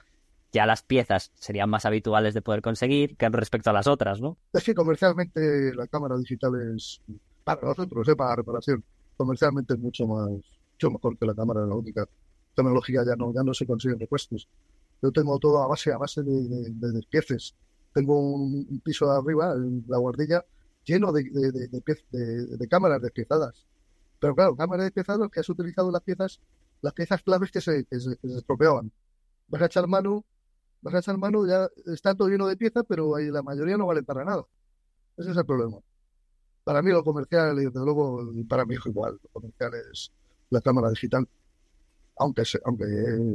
ya las piezas serían más habituales de poder conseguir que respecto a las otras, ¿no? Es que comercialmente la cámara digital es, para nosotros, ¿eh? para reparación, comercialmente es mucho más, mucho mejor que la cámara analógica. Tecnológica ya no, ya no se consiguen repuestos. Yo tengo todo a base, a base de, de, tengo un, piso de arriba, en la guardilla, lleno de, de, cámaras despiezadas. Pero claro, cámaras despiezadas que has utilizado las piezas, las piezas claves que se, que se, estropeaban. Vas a echar mano, vas a echar mano, ya está todo lleno de piezas, pero la mayoría no vale para nada. Ese es el problema. Para mí lo comercial, y desde luego, para mi hijo igual, lo comercial es la cámara digital. Aunque, aunque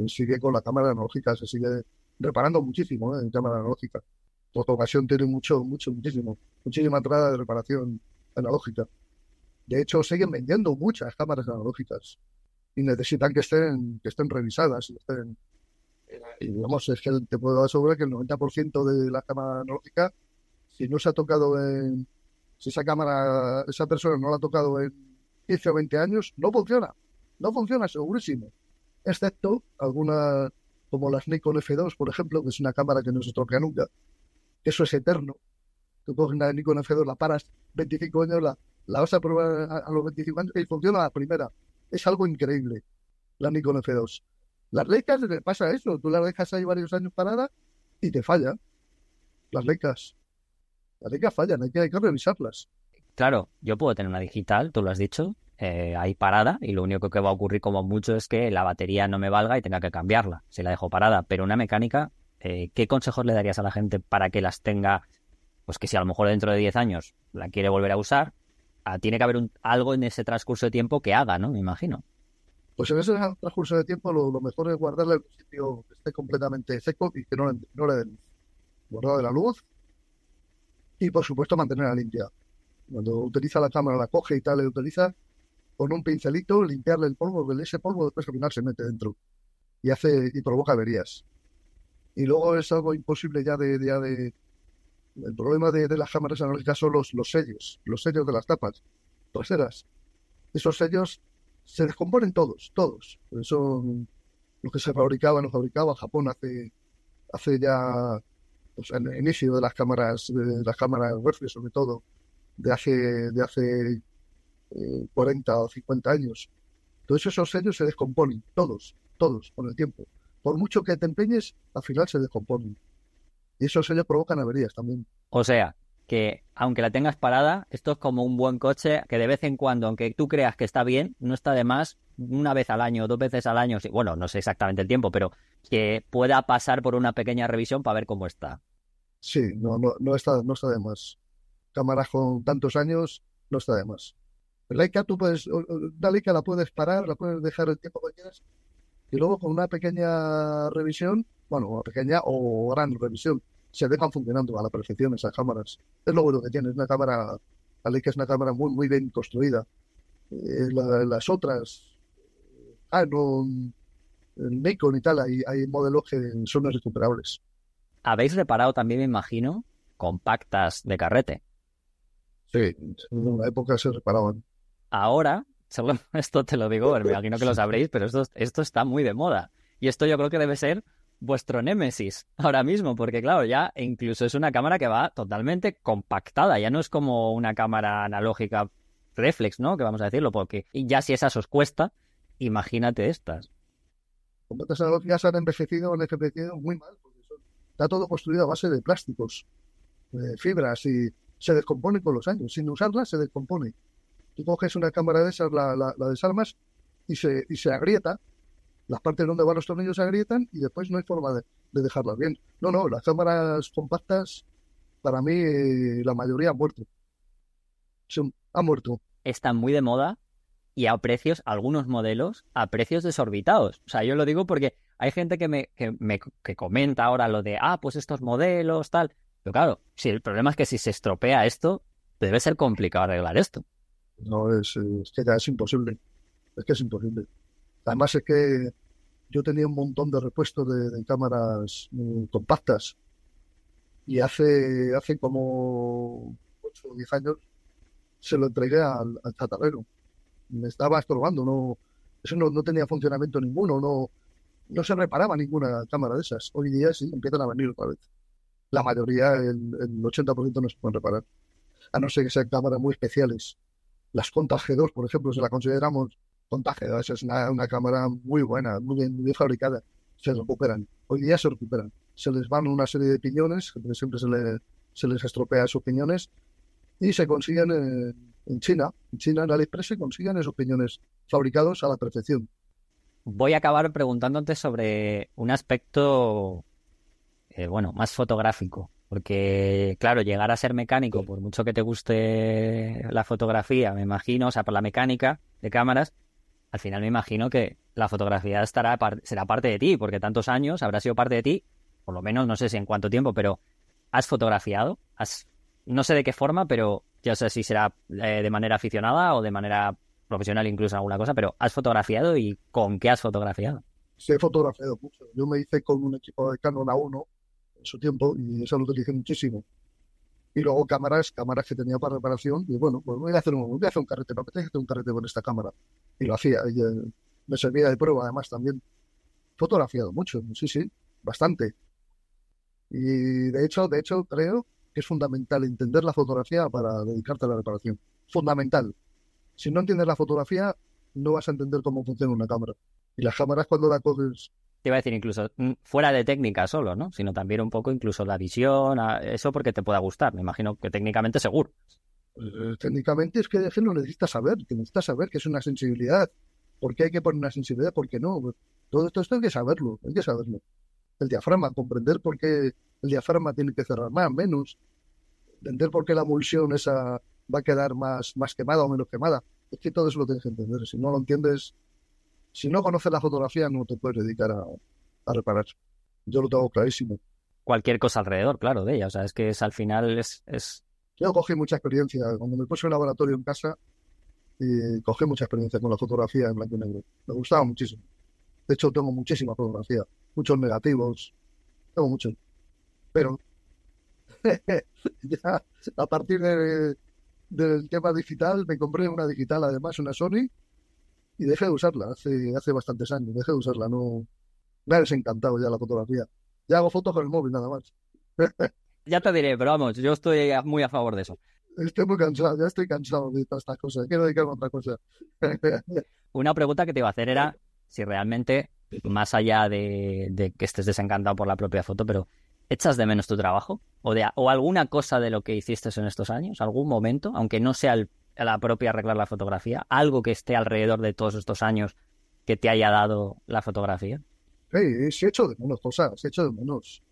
sigue con la cámara analógica, se sigue reparando muchísimo ¿eh? en cámara analógica ocasión tiene mucho, mucho, muchísimo, muchísima entrada de reparación analógica. De hecho, siguen vendiendo muchas cámaras analógicas y necesitan que estén, que estén revisadas y estén. Y digamos, es que te puedo asegurar que el 90% de la cámara analógica, si no se ha tocado en. Si esa cámara, esa persona no la ha tocado en 15 o 20 años, no funciona. No funciona, segurísimo. Excepto algunas, como las Nikon F2, por ejemplo, que es una cámara que no se estropea nunca eso es eterno. Tú coges una Nikon F2, la paras 25 años, la, vas a probar a, los 25 años y funciona la primera. Es algo increíble, la Nikon F2. Las Leicas le pasa eso, tú las dejas ahí varios años parada y te falla. Las Leicas. Las Leicas fallan, hay que, hay que revisarlas. Claro, yo puedo tener una digital, tú lo has dicho, eh, ahí parada y lo único que va a ocurrir como mucho es que la batería no me valga y tenga que cambiarla si la dejo parada. Pero una mecánica eh, ¿qué consejos le darías a la gente para que las tenga, pues que si a lo mejor dentro de 10 años la quiere volver a usar, ah, tiene que haber un, algo en ese transcurso de tiempo que haga, ¿no? Me imagino. Pues en ese transcurso de tiempo lo, mejor es guardarle en un sitio que esté completamente seco y que no, no le den guardado de la luz y por supuesto mantenerla limpia. Cuando utiliza la cámara, la coge y tal, le utiliza con un pincelito, limpiarle el polvo, porque ese polvo después al final se mete dentro y hace y provoca averías y luego es algo imposible ya de, de, el problema de, las cámaras analógicas son los, los sellos, los sellos de las tapas traseras. Esos sellos se descomponen todos, todos. Son los que se fabricaban, los fabricaba Japón hace, hace ya pues, en el inicio de las cámaras, de las cámaras reflex sobre todo, de hace, de hace 40 eh, o 50 años. Todos esos sellos se descomponen, todos, todos, con el tiempo por mucho que te empeñes, al final se descomponen. Y esos sellos provocan averías también. O sea, que aunque la tengas parada, esto es como un buen coche que de vez en cuando, aunque tú creas que está bien, no está de más una vez al año, dos veces al año, bueno, no sé exactamente el tiempo, pero que pueda pasar por una pequeña revisión para ver cómo está. Sí, no, no, no, está, no está de más. Cámaras con tantos años, no está de más. La Leica, tú puedes, la Leica la puedes parar, la puedes dejar el tiempo que quieras, y luego con una pequeña revisión, bueno, una pequeña o gran revisión, se dejan funcionando a la perfección esas cámaras. Es lo bueno que tiene, es una cámara, que es una cámara muy, muy bien construida. Eh, las otras, ah, no, el Nikon y tal, hay, hay modelos que son irrecuperables. Habéis reparado también, me imagino, compactas de carrete. Sí, en una época se reparaban. Ahora, según [LAUGHS] esto te lo digo, me imagino que lo sabréis, pero esto, esto está muy de moda. Y esto yo creo que debe ser vuestro némesis ahora mismo, porque claro, ya incluso es una cámara que va totalmente compactada, ya no es como una cámara analógica reflex, ¿no? Que vamos a decirlo, porque ya si esas os cuesta, imagínate estas. Compactas analógicas han envejecido, han envejecido muy mal, porque está todo construido a base de plásticos, de fibras y se descompone con los años. Sin usarla se descompone. Coges una cámara de esas, la, la, la y se, y se agrieta las partes donde van los tornillos se agrietan y después no hay forma de, dejarlas bien. No, no, las cámaras compactas, para mí, eh, la mayoría han muerto. Se, ha muerto. Están muy de moda y a precios, algunos modelos, a precios desorbitados. O sea, yo lo digo porque hay gente que me, que me que comenta ahora lo de, ah, pues estos modelos, tal. Pero claro, si el problema es que si se estropea esto, debe ser complicado arreglar esto. No, es, que ya es imposible. Es que es imposible. Además es que yo tenía un montón de repuestos de, cámaras mm, compactas y hace, hace como 8 o 10 años se lo entregué al, al Me estaba estorbando, no, eso no, no, tenía funcionamiento ninguno, no, no se reparaba ninguna cámara de esas. Hoy día sí, empiezan a venir otra vez. La mayoría, el, el 80% no se pueden reparar, a no ser que sean cámaras muy especiales. Las Contas G2, por ejemplo, se la consideramos contagio. Esa es una, cámara muy buena, muy bien, fabricada. Se recuperan. Hoy día se recuperan. Se les van una serie de piñones, siempre se, se les estropea sus piñones, y se consiguen en China. En China, en AliExpress, se consiguen esos piñones fabricados a la perfección. Voy a acabar preguntándote sobre un aspecto, eh, bueno, más fotográfico. Porque, claro, llegar a ser mecánico, por mucho que te guste la fotografía, me imagino, o sea, por la mecánica de cámaras, al final me imagino que la fotografía estará será parte de ti, porque tantos años habrá sido parte de ti, por lo menos no sé si en cuánto tiempo, pero has fotografiado, has, no sé de qué forma, pero ya sé si será eh, de manera aficionada o de manera profesional incluso alguna cosa, pero has fotografiado y con qué has fotografiado. Sí, he fotografiado mucho. Yo me hice con un equipo de Canon A1 en su tiempo y eso lo utilicé muchísimo. Y luego cámaras, cámaras que tenía para reparación, y bueno, pues voy a hacer un, voy a hacer un carrete, no, que hacer un carrete con esta cámara y lo hacía. Y, eh, me servía de prueba además también. Fotografiado mucho, sí, sí, bastante. Y de hecho, de hecho, creo que es fundamental entender la fotografía para dedicarte a la reparación. Fundamental. Si no entiendes la fotografía, no vas a entender cómo funciona una cámara. Y las cámaras cuando la coges te iba a decir incluso mm, fuera de técnica solo, ¿no? Sino también un poco incluso la visión, eso porque te pueda gustar. Me imagino que técnicamente seguro. Eh, técnicamente es que lo necesitas saber, que necesitas saber que es una sensibilidad. ¿Por qué hay que poner una sensibilidad? ¿Por qué no? Todo esto, esto hay que saberlo, hay que saberlo. El diafragma, comprender por qué el diafragma tiene que cerrar más, menos. Entender por qué la emulsión esa va a quedar más, más quemada o menos quemada. Es que todo eso lo tienes que entender. Si no lo entiendes, si no conoces la fotografía, no te puedes dedicar a, a reparar. Yo lo tengo clarísimo. Cualquier cosa alrededor, claro, de ella. O sea, es que es, al final es, es yo cogí mucha experiencia. Cuando me puse el laboratorio en casa, y cogí mucha experiencia con la fotografía en blanco y negro. Me gustaba muchísimo. De hecho, tengo muchísima fotografía, muchos negativos, tengo muchos. Pero [LAUGHS] ya a partir del tema digital, me compré una digital, además, una Sony, y dejé de usarla hace, hace bastantes años. Dejé de usarla, no me ha desencantado ya la fotografía. Ya hago fotos con el móvil nada más. [LAUGHS] ya te diré, pero vamos, yo estoy muy a favor de eso. Estoy muy cansado, ya estoy cansado de todas estas cosas. Quiero dedicarme a otra cosa. [LAUGHS] Una pregunta que te iba a hacer era si realmente, más allá de, que estés desencantado por la propia foto, pero ¿echas de menos tu trabajo? ¿O, de, o alguna cosa de lo que hiciste en estos años? ¿Algún momento? Aunque no sea la propia arreglar la fotografía, algo que esté alrededor de todos estos años que te haya dado la fotografía. Sí, he hecho de menos cosas, he hecho de menos.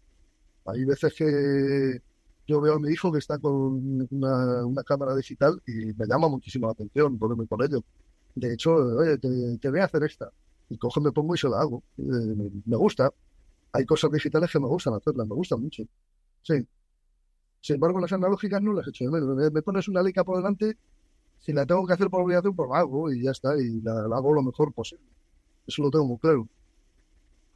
Hay veces que yo veo a mi hijo que está con una, cámara digital y me llama muchísimo la atención ponerme con ello. De hecho, oye, te, voy a hacer esta. Y cojo, me pongo y se la hago. Eh, me, gusta. Hay cosas digitales que me gustan hacerlas, me gustan mucho. Sí. Sin embargo, las analógicas no las he hecho Me, pones una leica por delante, si la tengo que hacer por obligación, pues la hago y ya está. Y la, hago lo mejor posible. Eso lo tengo muy claro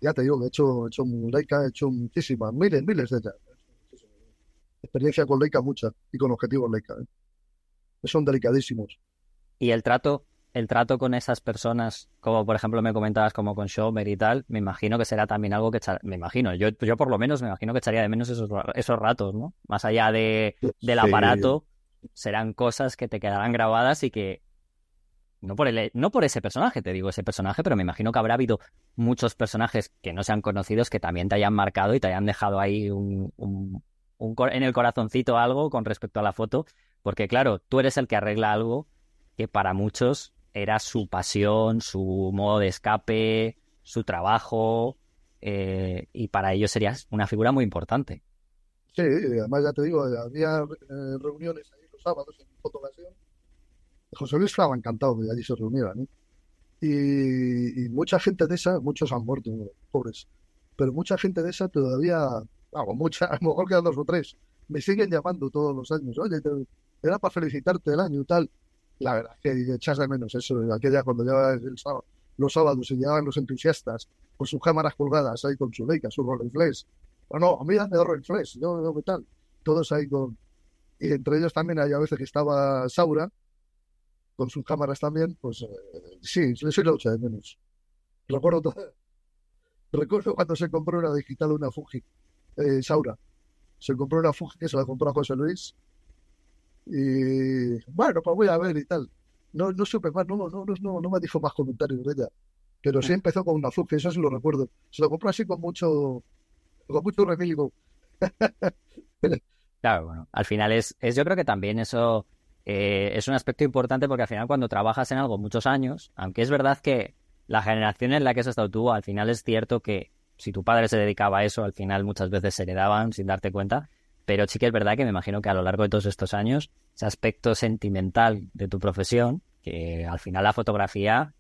ya te digo, he hecho, he hecho Leica, he hecho muchísimas, miles, miles de ellas. experiencia con Leica mucha y con objetivos Leica. ¿eh? Son delicadísimos. Y el trato, el trato con esas personas, como por ejemplo me comentabas como con Shomer y tal, me imagino que será también algo que me imagino, yo, yo por lo menos me imagino que echaría de menos esos, esos ratos, ¿no? Más allá de, del aparato, serán cosas que te quedarán grabadas y que no por, el, no por ese personaje, te digo ese personaje, pero me imagino que habrá habido muchos personajes que no sean conocidos que también te hayan marcado y te hayan dejado ahí un, un, en el corazoncito algo con respecto a la foto, porque claro, tú eres el que arregla algo que para muchos era su pasión, su modo de escape, su trabajo, eh, y para ellos serías una figura muy importante. Sí, además ya te digo, había eh, reuniones ahí sábados en fotocasión José Luis estaba encantado de allí se reunieran. Y, mucha gente de esa, muchos han muerto, pobres, pero mucha gente de esa todavía, vamos, mucha, [LAUGHS] a lo mejor quedan dos o tres, me siguen llamando todos los años, oye, era para felicitarte el año y tal. La verdad que echas de menos eso, aquella cuando ya el sábado, los sábados y llegaban los entusiastas con sus cámaras colgadas ahí con su Leica, su Rolleiflex. Bueno, a mí dame Rolleiflex, yo, yo, ¿qué tal? Todos ahí con... Y entre ellos también hay a veces que estaba Saura, con sus cámaras también, pues eh, sí, soy la de menos. Recuerdo, [LAUGHS] recuerdo cuando se compró una digital, una Fuji, eh, Saura. Se compró una Fuji que se la compró a José Luis. Y bueno, pues voy a ver y tal. No, no supe más, no, no, no, no me dijo más comentarios de ella. Pero sí empezó con una Fuji, eso sí lo recuerdo. Se lo compró así con mucho, con mucho remilgo. [LAUGHS] claro, bueno, al final es, es, yo creo que también eso eh, es un aspecto importante porque al final cuando trabajas en algo muchos años, aunque es verdad que la generación en la que has estado tú, al final es cierto que si tu padre se dedicaba a eso, al final muchas veces se heredaban sin darte cuenta, pero sí que es verdad que me imagino que a lo largo de todos estos años, ese aspecto sentimental de tu profesión, que al final la fotografía,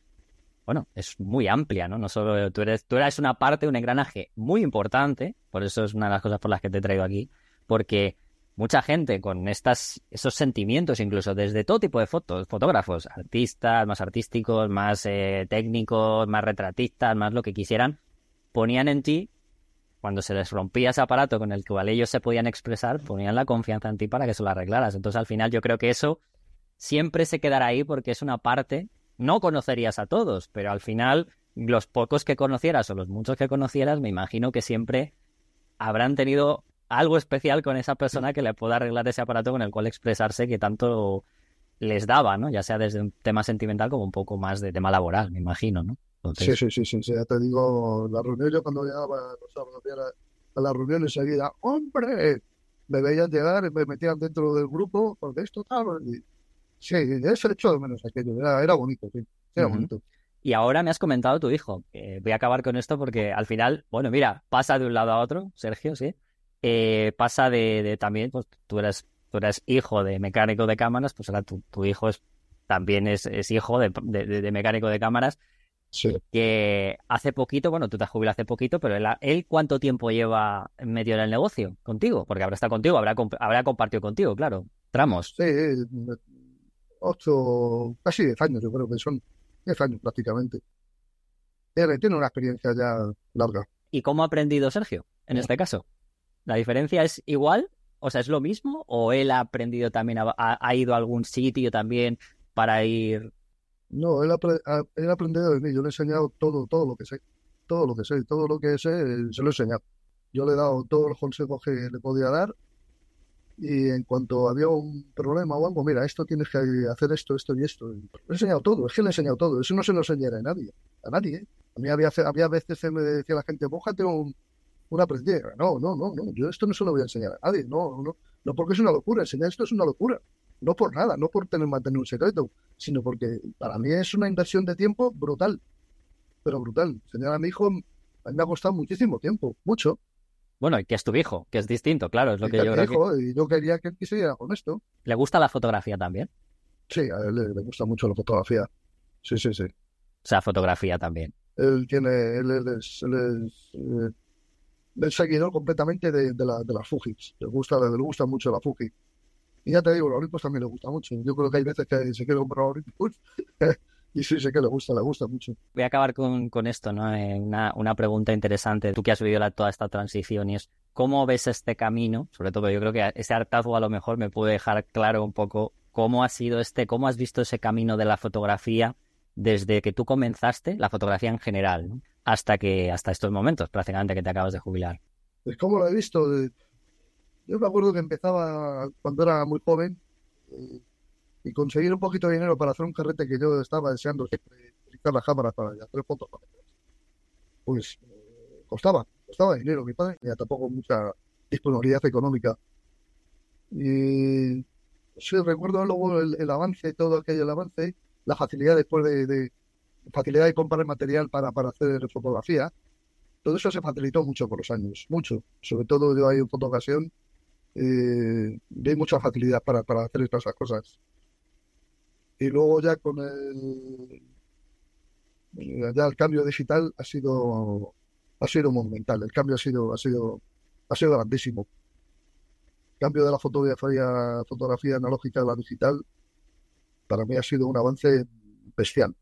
bueno, es muy amplia, ¿no? No solo tú eres, tú eres una parte, un engranaje muy importante, por eso es una de las cosas por las que te traigo aquí, porque mucha gente con estas, esos sentimientos, incluso desde todo tipo de fotos, fotógrafos, artistas, más artísticos, más eh, técnicos, más retratistas, más lo que quisieran, ponían en ti, cuando se les rompía ese aparato con el que ellos se podían expresar, ponían la confianza en ti para que se lo arreglaras. Entonces al final yo creo que eso siempre se quedará ahí porque es una parte, no conocerías a todos, pero al final los pocos que conocieras o los muchos que conocieras, me imagino que siempre habrán tenido algo especial con esa persona que le pueda arreglar ese aparato con el cual expresarse que tanto les daba, ¿no? Ya sea desde un tema sentimental como un poco más de tema laboral, me imagino, ¿no? Sí, sí, sí, sí, ya te digo, la reunión, yo cuando llegaba a la reunión enseguida, ¡hombre! Me veían llegar y me metían dentro del grupo, porque esto tal. Y, sí, eso hecho de menos aquello, era, bonito, sí, era bonito. Y ahora me has comentado tu hijo. voy a acabar con esto porque al final, bueno, mira, pasa de un lado a otro, Sergio, sí. Eh, pasa de, también, pues tú eres, tú eres hijo de mecánico de cámaras, pues ahora tu, tu hijo es, también es, hijo de, mecánico de cámaras. Sí. Que hace poquito, bueno, tú te has jubilado hace poquito, pero él, ¿cuánto tiempo lleva en medio del negocio contigo? Porque habrá estado contigo, habrá, habrá compartido contigo, claro. Tramos. Sí, ocho, casi diez años, yo creo que son diez años prácticamente. Tiene una experiencia ya larga. ¿Y cómo ha aprendido Sergio en este caso? ¿La diferencia es igual? O sea, ¿es lo mismo? ¿O él ha aprendido también, ha, ido a algún sitio también para ir? No, él ha, aprendido de mí. Yo le he enseñado todo, todo lo que sé. Todo lo que sé, todo lo que sé, se lo he enseñado. Yo le he dado todos los consejos que le podía dar. Y en cuanto había un problema o algo, mira, esto tienes que hacer esto, esto y esto. Le he enseñado todo, es que le he enseñado todo. Eso no se lo enseñará a nadie. A nadie. ¿eh? A mí había, había veces me decía la gente, bójate un, una aprendizaje. No, no, no, no, yo esto no se lo voy a enseñar a nadie, no, no, no porque es una locura, enseñar esto es una locura, no por nada, no por tener mantener un secreto, sino porque para mí es una inversión de tiempo brutal, pero brutal. Enseñar a mi hijo a mí me ha costado muchísimo tiempo, mucho. Bueno, y que es tu hijo, que es distinto, claro, es lo que yo creo Y yo quería que él quisiera con esto. ¿Le gusta la fotografía también? Sí, a él le, gusta mucho la fotografía. Sí, sí, sí. O sea, fotografía también. Él tiene, él es, él es eh, seguidor completamente de, de, la, de las Fujis. Le gusta, le gusta mucho la Fuji. Y ya te digo, los Olympus también le gusta mucho. Yo creo que hay veces que se quiere comprar Olympus [LAUGHS] y sí, sé que le gusta, le gusta mucho. Voy a acabar con, con esto, ¿no? Eh, una, una, pregunta interesante. Tú que has vivido toda esta transición y es, ¿cómo ves este camino? Sobre todo, yo creo que ese hartazgo a lo mejor me puede dejar claro un poco cómo ha sido este, cómo has visto ese camino de la fotografía desde que tú comenzaste, la fotografía en general, ¿no? Hasta que hasta estos momentos, prácticamente que te acabas de jubilar. Pues cómo lo he visto. Yo me acuerdo que empezaba cuando era muy joven eh, y conseguir un poquito de dinero para hacer un carrete que yo estaba deseando siempre, utilizar las cámaras para hacer fotos. Pues eh, costaba, costaba dinero. Mi padre tenía tampoco mucha disponibilidad económica. Y sí, recuerdo luego el, avance, todo aquello, el avance, la facilidad después de, de facilidad de comprar material para, para hacer fotografía. Todo eso se facilitó mucho con los años, mucho. Sobre todo yo ahí en fotocasión eh, hay mucha facilidad para, para hacer estas cosas. Y luego ya con el ya el cambio digital ha sido ha sido monumental. El cambio ha sido ha sido ha sido grandísimo. El cambio de la fotografía fotografía analógica a la digital para mí ha sido un avance bestial,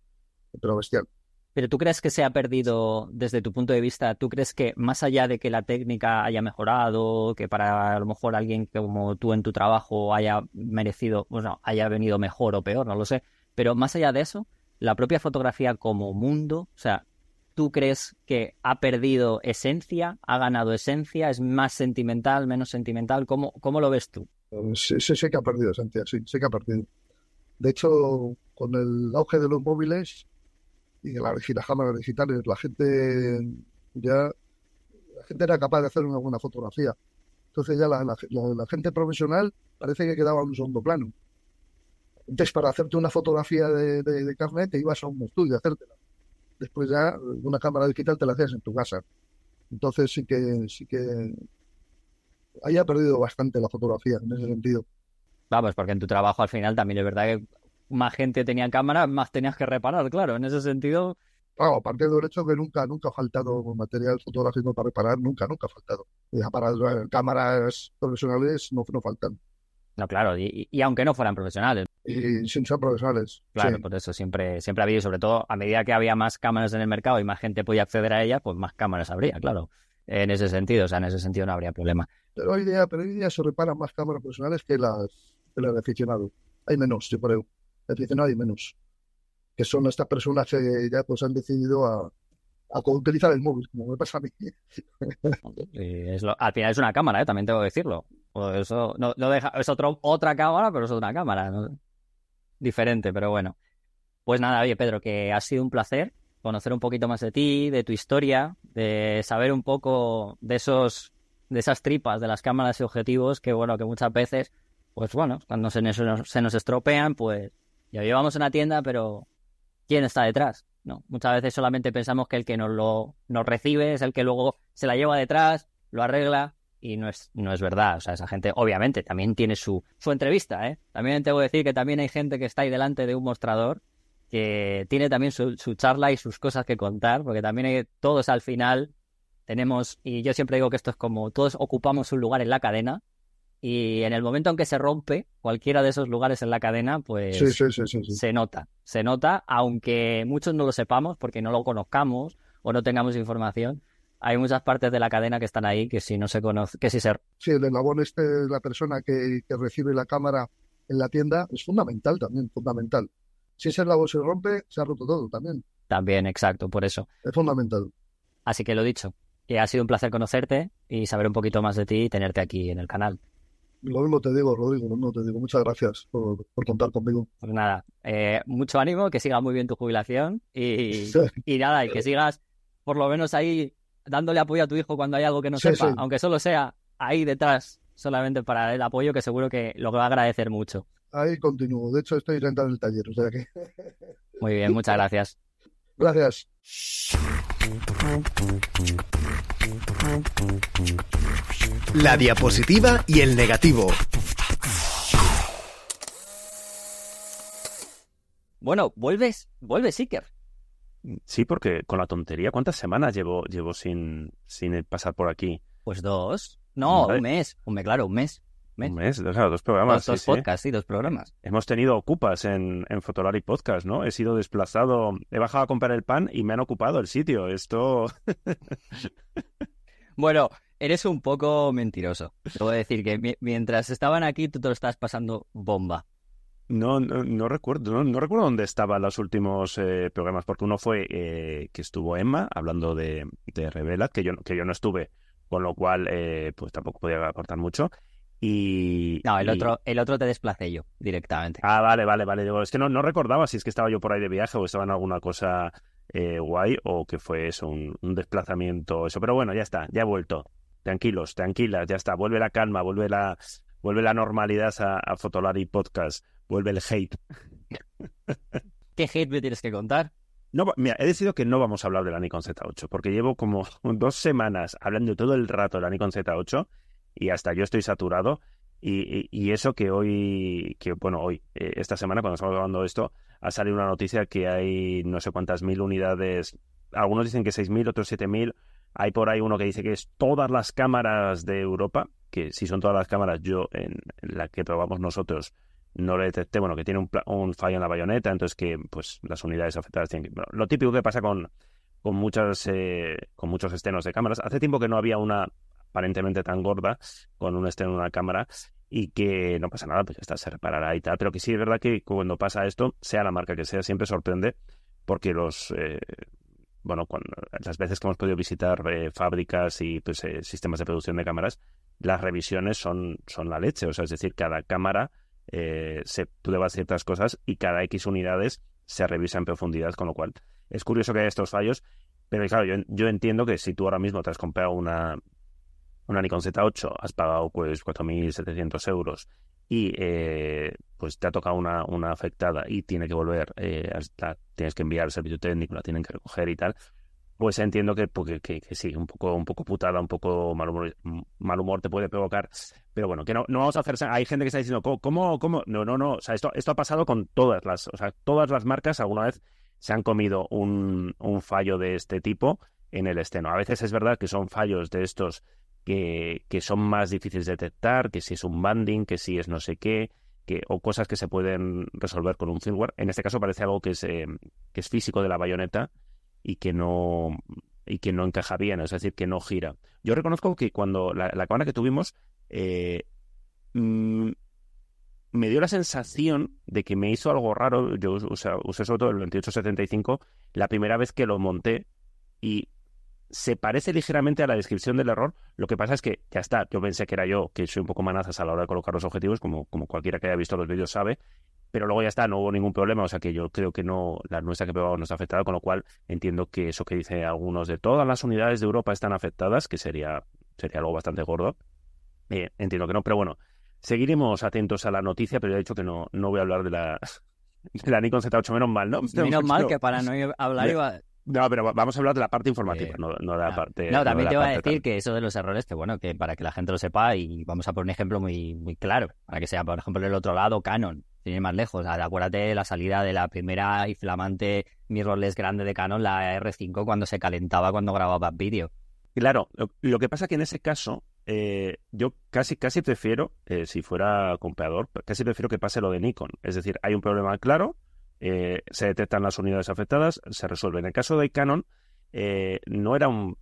pero bestial. Pero tú crees que se ha perdido desde tu punto de vista, tú crees que más allá de que la técnica haya mejorado, que para a lo mejor alguien como tú en tu trabajo haya merecido, bueno, haya venido mejor o peor, no lo sé, pero más allá de eso, la propia fotografía como mundo, o sea, ¿tú crees que ha perdido esencia, ha ganado esencia, es más sentimental, menos sentimental? ¿Cómo, cómo lo ves tú? Sí, sí, sí que ha perdido esencia, sí, sí que ha perdido. De hecho, con el auge de los móviles, y la, las cámaras digitales, la gente ya la gente era capaz de hacer una buena fotografía. Entonces ya la, gente profesional parece que quedaba en un segundo plano. Entonces, para hacerte una fotografía de, de, carnet, te ibas a un estudio a hacértela. Después ya una cámara digital te la hacías en tu casa. Entonces sí que sí que haya perdido bastante la fotografía en ese sentido. Vamos, porque en tu trabajo al final también es verdad que más gente tenía cámara, más tenías que reparar, claro. En ese sentido. Claro, aparte del hecho que nunca, nunca ha faltado material fotográfico para reparar, nunca, nunca ha faltado. Para cámaras profesionales no, no faltan. No, claro, y, aunque no fueran profesionales. Y sin ser profesionales. Claro, por eso siempre, siempre ha habido, sobre todo a medida que había más cámaras en el mercado y más gente podía acceder a ellas, pues más cámaras habría, claro. En ese sentido, o sea, en ese sentido no habría problema. Pero hoy día, pero hoy día se reparan más cámaras profesionales que las, que las de aficionado. Hay menos, yo creo no hay menos. Que son estas personas que ya pues han decidido a, utilizar el móvil, como me pasa a mí. [LAUGHS] al final es una cámara, ¿eh? también tengo que decirlo. eso no, deja, es otro, otra cámara, pero es otra cámara. Diferente, pero bueno. Pues nada, oye Pedro, que ha sido un placer conocer un poquito más de ti, de tu historia, de saber un poco de esos de esas tripas de las cámaras y objetivos que bueno, que muchas veces, pues bueno, cuando se se nos estropean, pues ya llevamos una tienda, pero ¿quién está detrás? No, muchas veces solamente pensamos que el que nos lo nos recibe es el que luego se la lleva detrás, lo arregla y no es, no es verdad. O sea, esa gente obviamente también tiene su, su entrevista, ¿eh? También tengo que decir que también hay gente que está ahí delante de un mostrador que tiene también su, su charla y sus cosas que contar, porque también hay, todos al final tenemos, y yo siempre digo que esto es como todos ocupamos un lugar en la cadena y en el momento en que se rompe cualquiera de esos lugares en la cadena, pues se nota. Se nota, aunque muchos no lo sepamos porque no lo conozcamos o no tengamos información. Hay muchas partes de la cadena que están ahí que si no se conoce, que si se... Sí, el eslabón este de la persona que, recibe la cámara en la tienda es fundamental también, fundamental. Si ese eslabón se rompe, se ha roto todo también. También, exacto, por eso. Es fundamental. Así que lo dicho, que ha sido un placer conocerte y saber un poquito más de ti y tenerte aquí en el canal. Lo mismo te digo, Rodrigo, lo mismo te digo. Muchas gracias por, contar conmigo. Pues nada, eh, mucho ánimo, que siga muy bien tu jubilación y, y nada, y que sigas por lo menos ahí dándole apoyo a tu hijo cuando hay algo que no sepa, aunque solo sea ahí detrás, solamente para el apoyo, que seguro que lo va a agradecer mucho. Ahí continúo. De hecho, estoy sentado en el taller, o sea que... Muy bien, muchas gracias. Gracias. La diapositiva y el negativo. Bueno, vuelves, vuelves, Iker. Sí, porque con la tontería, ¿cuántas semanas llevo, llevo sin, sin pasar por aquí? Pues dos. No, un mes. Un mes, claro, un mes. Un mes, dos programas. Dos, podcasts, sí. dos programas. Hemos tenido ocupas en, en Fotolari Podcast, ¿no? He sido desplazado, he bajado a comprar el pan y me han ocupado el sitio. Esto. [LAUGHS] bueno, eres un poco mentiroso. Te voy a decir que mientras estaban aquí, tú te lo estás pasando bomba. No, no, recuerdo, no, recuerdo dónde estaban los últimos eh, programas, porque uno fue eh, que estuvo Emma hablando de, de Revela, que yo, que yo no estuve, con lo cual eh, pues tampoco podía aportar mucho. Y, no, el otro, el otro te desplacé yo directamente. Ah, vale, vale, vale. es que no, no recordaba si es que estaba yo por ahí de viaje o estaba en alguna cosa guay o que fue eso, un, un, desplazamiento, eso. Pero bueno, ya está, ya he vuelto. Tranquilos, tranquilas, ya está. Vuelve la calma, vuelve la, vuelve la normalidad a, a Fotolari Podcast vuelve el hate. [LAUGHS] ¿Qué hate me tienes que contar? No, mira, he decidido que no vamos a hablar de la Nikon Z8, porque llevo como [LAUGHS] dos semanas hablando todo el rato de la Nikon Z8 y hasta yo estoy saturado. Y, eso que hoy, que bueno, hoy, eh, esta semana, cuando estamos grabando esto, ha salido una noticia que hay no sé cuántas mil unidades. Algunos dicen que 6.000, otros 7.000. Hay por ahí uno que dice que es todas las cámaras de Europa, que si son todas las cámaras, yo en la que probamos nosotros, no le detecté, bueno, que tiene un, un, fallo en la bayoneta, entonces que pues las unidades afectadas tienen que... lo típico que pasa con, con, muchas, eh, con muchos estenos de cámaras. Hace tiempo que no había una aparentemente tan gorda con un esteno en una cámara y que no pasa nada, pues ya está, se reparará y tal, pero que sí es verdad que cuando pasa esto, sea la marca que sea, siempre sorprende porque los... Eh, bueno, cuando, las veces que hemos podido visitar eh, fábricas y pues, sistemas de producción de cámaras, las revisiones son, son la leche. O sea, es decir, cada cámara eh, se prueba ciertas cosas y cada X unidades se revisa en profundidad, con lo cual es curioso que haya estos fallos, pero claro, yo, yo entiendo que si tú ahora mismo te has comprado una, una Nikon Z8, has pagado pues 4.700 euros y eh, pues te ha tocado una, una afectada y tiene que volver, eh, tienes que enviar el servicio técnico, la tienen que recoger y tal, pues entiendo que, porque, que, sí, un poco, un poco putada, un poco mal humor, mal humor te puede provocar. Pero bueno, que no, no vamos a hacer. Hay gente que está diciendo, ¿cómo, cómo? No, no, no. O sea, esto, esto ha pasado con todas las. O sea, todas las marcas alguna vez se han comido un, un fallo de este tipo en el esteno. A veces es verdad que son fallos de estos que, son más difíciles de detectar, que si es un banding, que si es no sé qué, que, o cosas que se pueden resolver con un firmware. En este caso parece algo que es, eh, que es físico de la bayoneta y que no y que no encaja bien, es decir, que no gira. Yo reconozco que cuando la, cámara que tuvimos eh, mm, me dio la sensación de que me hizo algo raro. Yo usé, sobre todo el 2875 la primera vez que lo monté y se parece ligeramente a la descripción del error. Lo que pasa es que ya está. Yo pensé que era yo, que soy un poco manazas a la hora de colocar los objetivos, como, como cualquiera que haya visto los vídeos sabe pero luego ya está, no hubo ningún problema, o sea que yo creo que no, la nuestra que probamos no está afectada, con lo cual entiendo que eso que dice algunos de todas las unidades de Europa están afectadas, que sería, sería algo bastante gordo, eh, entiendo que no, pero bueno, seguiremos atentos a la noticia, pero he dicho que no, no voy a hablar de la, [LAUGHS] de la Nikon Z8, menos mal, ¿no? Menos mal que para [LAUGHS] no hablar iba... No, pero vamos a hablar de la parte informativa, no, no, de la parte. No, también te voy a decir que eso de los errores, que bueno, que para que la gente lo sepa, y vamos a poner un ejemplo muy, muy claro, para que sea, por ejemplo, el otro lado, Canon sin ir más lejos. Acuérdate de la salida de la primera y flamante mirrorless grande de Canon, la R5, cuando se calentaba cuando grababa vídeo. Claro, lo, que pasa que en ese caso, eh, yo casi, casi prefiero, eh, si fuera comprador, casi prefiero que pase lo de Nikon. Es decir, hay un problema claro, eh, se detectan las unidades afectadas, se resuelve. En el caso de Canon, no era un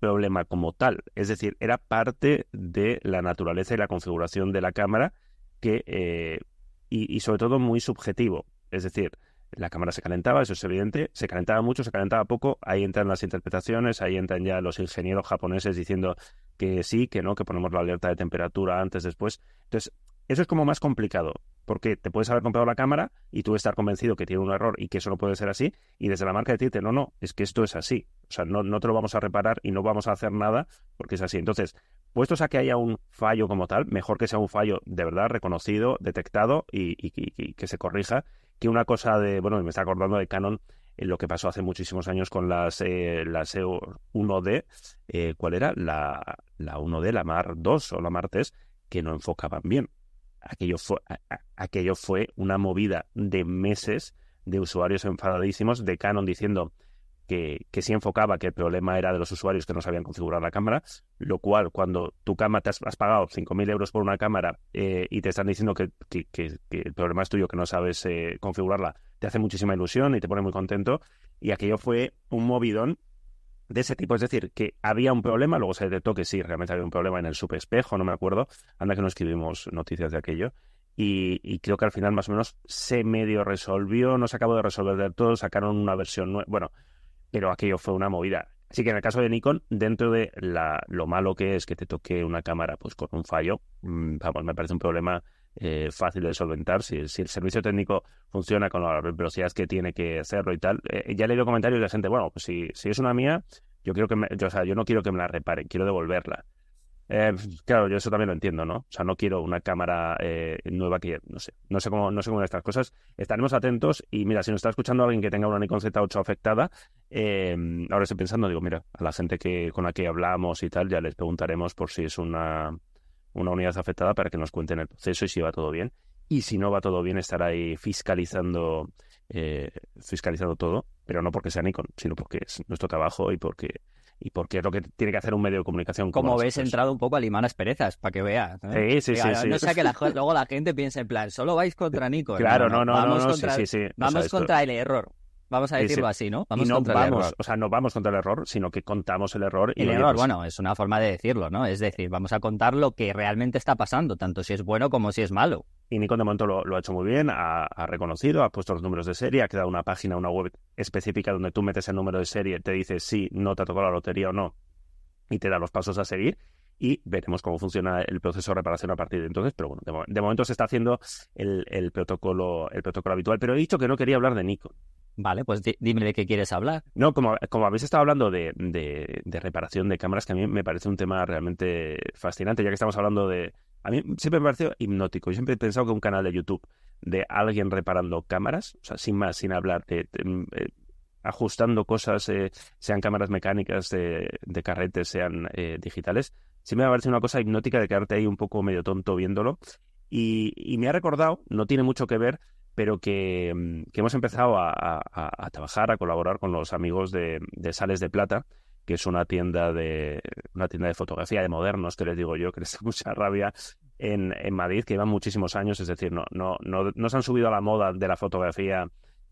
problema como tal, es decir, era parte de la naturaleza y la configuración de la cámara que y, sobre todo muy subjetivo. Es decir, la cámara se calentaba, eso es evidente, se calentaba mucho, se calentaba poco, ahí entran las interpretaciones, ahí entran ya los ingenieros japoneses diciendo que sí, que no, que ponemos la alerta de temperatura antes, después. Entonces, eso es como más complicado, porque te puedes haber comprado la cámara y tú estar convencido que tiene un error y que eso no puede ser así, y desde la marca decirte, no, no, es que esto es así. O sea, no, no te lo vamos a reparar y no vamos a hacer nada porque es así. Entonces, puestos a que haya un fallo como tal, mejor que sea un fallo de verdad reconocido, detectado y, que se corrija, que una cosa de, bueno, me está acordando de Canon, eh, lo que pasó hace muchísimos años con las, eh, las 1D, eh, ¿cuál era? La, la 1D, la Mar 2 o la Mar 3, que no enfocaban bien. Aquello fue, aquello fue una movida de meses de usuarios enfadadísimos de Canon diciendo que, que sí enfocaba que el problema era de los usuarios que no sabían configurar la cámara, lo cual cuando tu cámara te has, pagado 5.000 euros por una cámara eh, y te están diciendo que, que, el problema es tuyo, que no sabes eh, configurarla, te hace muchísima ilusión y te pone muy contento. Y aquello fue un movidón de ese tipo. Es decir, que había un problema, luego se detectó que sí, realmente había un problema en el subespejo, no me acuerdo. Anda que no escribimos noticias de aquello. Y, creo que al final más o menos se medio resolvió, no se acabó de resolver del todo, sacaron una versión nueva. Bueno, pero aquello fue una movida. Así que en el caso de Nikon, dentro de la, lo malo que es que te toque una cámara pues con un fallo, mm, vamos, me parece un problema eh, fácil de solventar. Si, el servicio técnico funciona con las velocidades que tiene que hacerlo y tal, eh, ya he leído comentarios de gente, bueno, pues si, si es una mía, yo quiero que me, o sea, yo no quiero que me la reparen, quiero devolverla. Eh, claro, yo eso también lo entiendo, ¿no? O sea, no quiero una cámara nueva que, no sé, no sé cómo, no sé cómo estas cosas. Estaremos atentos y mira, si nos está escuchando alguien que tenga una Nikon Z8 afectada, ahora estoy pensando, digo, mira, a la gente que con la que hablamos y tal, ya les preguntaremos por si es una, una unidad afectada para que nos cuenten el proceso y si va todo bien. Y si no va todo bien, estar ahí fiscalizando, fiscalizando todo, pero no porque sea Nikon, sino porque es nuestro trabajo y porque y porque es lo que tiene que hacer un medio de comunicación. Como, ves, he entrado un poco a limar asperezas, para que veas. Sí, sí, sí, No sea que [LAUGHS] luego la gente piense en plan, solo vais contra Nico. Claro, no, no, vamos no, contra, sí, sí, Vamos contra el error. Vamos a decirlo así, ¿no? Vamos y no vamos, o sea, no vamos contra el error, sino que contamos el error. Y el error, bueno, es una forma de decirlo, ¿no? Es decir, vamos a contar lo que realmente está pasando, tanto si es bueno como si es malo. Y Nikon de momento lo, ha hecho muy bien, ha, reconocido, ha puesto los números de serie, ha creado una página, una web específica donde tú metes el número de serie, te dice si no te ha tocado la lotería o no, y te da los pasos a seguir y veremos cómo funciona el proceso de reparación a partir de entonces. Pero bueno, de, momento se está haciendo el, protocolo, el protocolo habitual. Pero he dicho que no quería hablar de Nikon. Vale, pues dime de qué quieres hablar. No, como, como habéis estado hablando de, de, reparación de cámaras, que a mí me parece un tema realmente fascinante, ya que estamos hablando de... A mí siempre me parecido hipnótico. Yo siempre he pensado que un canal de YouTube de alguien reparando cámaras, o sea, sin más, sin hablar de, eh, ajustando cosas, eh, sean cámaras mecánicas de, de carretes, sean eh, digitales, sí me ha parecido una cosa hipnótica de quedarte ahí un poco medio tonto viéndolo. Y, me ha recordado, no tiene mucho que ver, pero que, mm, hemos empezado a, trabajar, a colaborar con los amigos de, Sales de Plata, que es una tienda de una tienda de fotografía de modernos, que les digo yo, que les [LAUGHS] da mucha rabia en, en Madrid, que llevan muchísimos años, es decir, no, no, no, no se han subido a la moda de la fotografía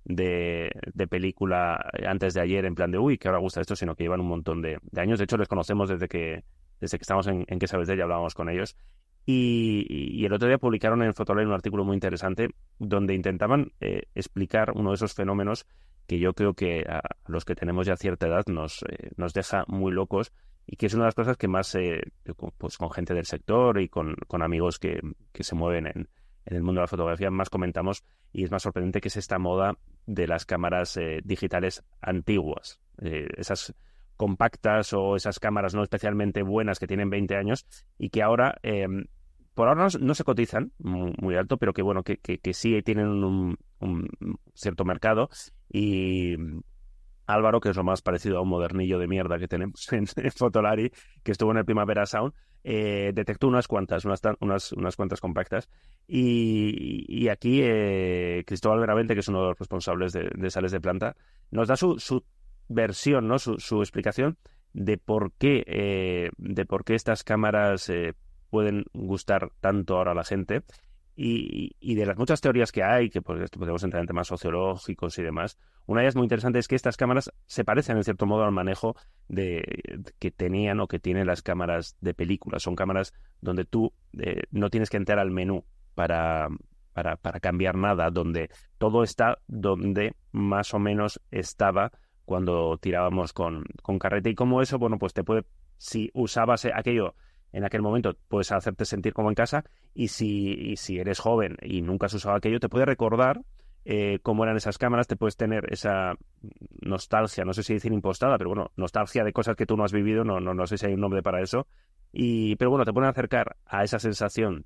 de, de, película antes de ayer en plan de uy, que ahora gusta esto, sino que llevan un montón de, años. De hecho, les conocemos desde que, desde que estamos en, en Que Sabes de ella, hablábamos con ellos. Y, el otro día publicaron en Fotolay un artículo muy interesante donde intentaban eh, explicar uno de esos fenómenos que yo creo que a los que tenemos ya cierta edad nos, eh, nos deja muy locos y que es una de las cosas que más, eh, pues con gente del sector y con, con amigos que, que se mueven en, en el mundo de la fotografía más comentamos y es más sorprendente que es esta moda de las cámaras eh, digitales antiguas, eh, esas compactas o esas cámaras no especialmente buenas que tienen 20 años y que ahora, em, por ahora no, se cotizan muy, alto, pero que bueno, que, que, sí tienen un, cierto mercado y Álvaro, que es lo más parecido a un modernillo de mierda que tenemos [LAUGHS] en, Fotolari, que estuvo en el Primavera Sound, eh, detectó unas cuantas, unas, unas, unas cuantas compactas. Y, aquí eh, Cristóbal Veravente, que es uno de los responsables de, Sales de Planta, nos da su, su versión, ¿no? su, su, explicación de por qué, eh, de por qué estas cámaras pueden gustar tanto ahora a la gente y, de las muchas teorías que hay, que pues, podemos entrar en temas sociológicos y demás, una de ellas muy interesante es que estas cámaras se parecen en cierto modo al manejo de, que tenían o que tienen las cámaras de películas. Son cámaras donde tú eh, no tienes que entrar al menú para, para, para cambiar nada, donde todo está donde más o menos estaba cuando tirábamos con, con carrete. Y como eso, bueno, pues te puede, si usabas aquello en aquel momento puedes hacerte sentir como en casa y si, si eres joven y nunca has usado aquello, te puede recordar eh, cómo eran esas cámaras, te puedes tener esa nostalgia, no sé si decir impostada, pero bueno, nostalgia de cosas que tú no has vivido, no, no, no sé si hay un nombre para eso, y, pero bueno, te pueden acercar a esa sensación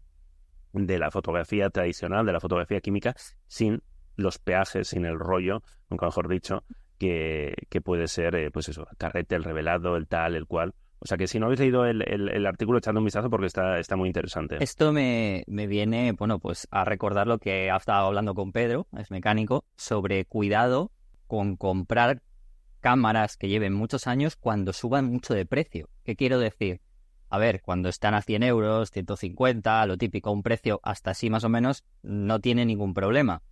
de la fotografía tradicional, de la fotografía química, sin los peajes, sin el rollo, nunca mejor dicho, que, que puede ser, eh, pues eso, el carrete, el revelado, el tal, el cual. O sea que si no habéis leído el, artículo, echando un vistazo porque está, está muy interesante. Esto me, viene, bueno, pues a recordar lo que ha estado hablando con Pedro, es mecánico, sobre cuidado con comprar cámaras que lleven muchos años cuando suban mucho de precio. ¿Qué quiero decir? A ver, cuando están a 100 euros, 150, lo típico, un precio hasta así más o menos, no tiene ningún problema.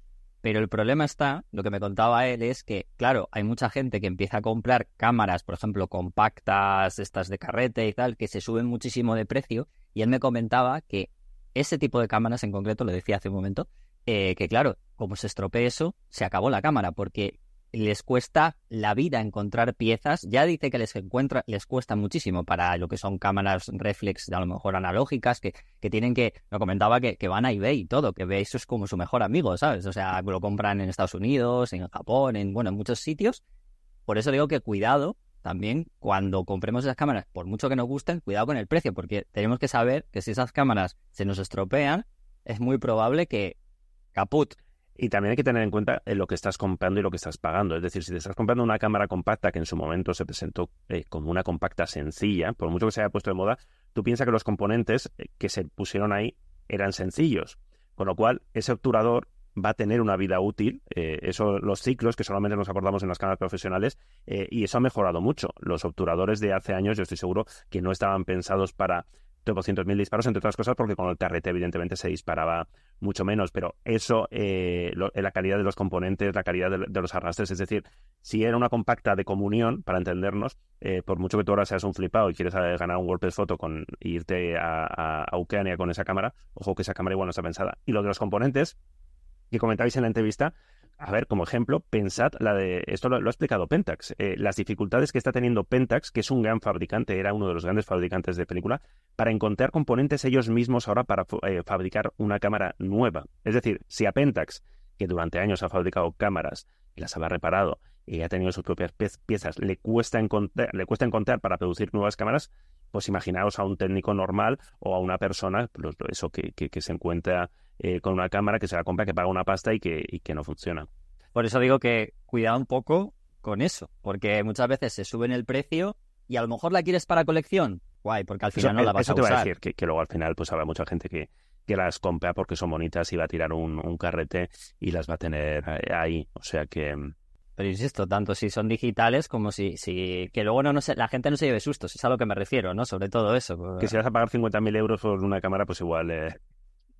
Pero el problema está, lo que me contaba él es que, claro, hay mucha gente que empieza a comprar cámaras, por ejemplo, compactas, estas de carrete y tal, que se suben muchísimo de precio. Y él me comentaba que ese tipo de cámaras en concreto, lo decía hace un momento, eh, que claro, como se estropee eso, se acabó la cámara, porque les cuesta la vida encontrar piezas. Ya dice que les encuentra, les cuesta muchísimo para lo que son cámaras reflex, a lo mejor analógicas, que, tienen que, lo comentaba que, van a eBay y todo, que ve eso es como su mejor amigo, ¿sabes? O sea, lo compran en Estados Unidos, en Japón, en bueno, en muchos sitios. Por eso digo que cuidado también cuando compremos esas cámaras, por mucho que nos gusten, cuidado con el precio, porque tenemos que saber que si esas cámaras se nos estropean, es muy probable que caput, y también hay que tener en cuenta eh, lo que estás comprando y lo que estás pagando. Es decir, si te estás comprando una cámara compacta que en su momento se presentó eh, como una compacta sencilla, por mucho que se haya puesto de moda, tú piensas que los componentes eh, que se pusieron ahí eran sencillos. Con lo cual, ese obturador va a tener una vida útil. eso, los ciclos que solamente nos acordamos en las cámaras profesionales, y eso ha mejorado mucho. Los obturadores de hace años, yo estoy seguro que no estaban pensados para 200.000 disparos, entre otras cosas, porque con el TRT evidentemente se disparaba mucho menos, pero eso, eh, la calidad de los componentes, la calidad de, los arrastres, es decir, si era una compacta de comunión, para entendernos, eh, por mucho que tú ahora seas un flipado y quieres eh, ganar un WordPress foto con irte a, a, Ucrania con esa cámara, ojo que esa cámara igual no está pensada. Y lo de los componentes, que comentabais en la entrevista, a ver, como ejemplo, pensad la de, esto lo, ha explicado Pentax, eh, las dificultades que está teniendo Pentax, que es un gran fabricante, era uno de los grandes fabricantes de película, para encontrar componentes ellos mismos ahora para eh, fabricar una cámara nueva. Es decir, si a Pentax, que durante años ha fabricado cámaras y las ha reparado y ha tenido sus propias piezas, le cuesta, encontrar, le cuesta encontrar para producir nuevas cámaras, pues imaginaos a un técnico normal o a una persona, pues eso que, que se encuentra eh, con una cámara que se la compra, que paga una pasta y que, y que no funciona. Por eso digo que cuidado un poco con eso, porque muchas veces se sube el precio y a lo mejor la quieres para colección, guay, porque al final no la vas a usar. Eso te va a decir, que, luego al final pues habrá mucha gente que, que las compra porque son bonitas y va a tirar un, un carrete y las va a tener ahí, o sea que... Mm, Pero insisto, tanto si son digitales como si, si que luego no, no la gente no se lleve sustos, es a lo que me refiero, ¿no? Sobre todo eso. Que si vas a pagar 50.000 euros por una cámara, pues igual eh,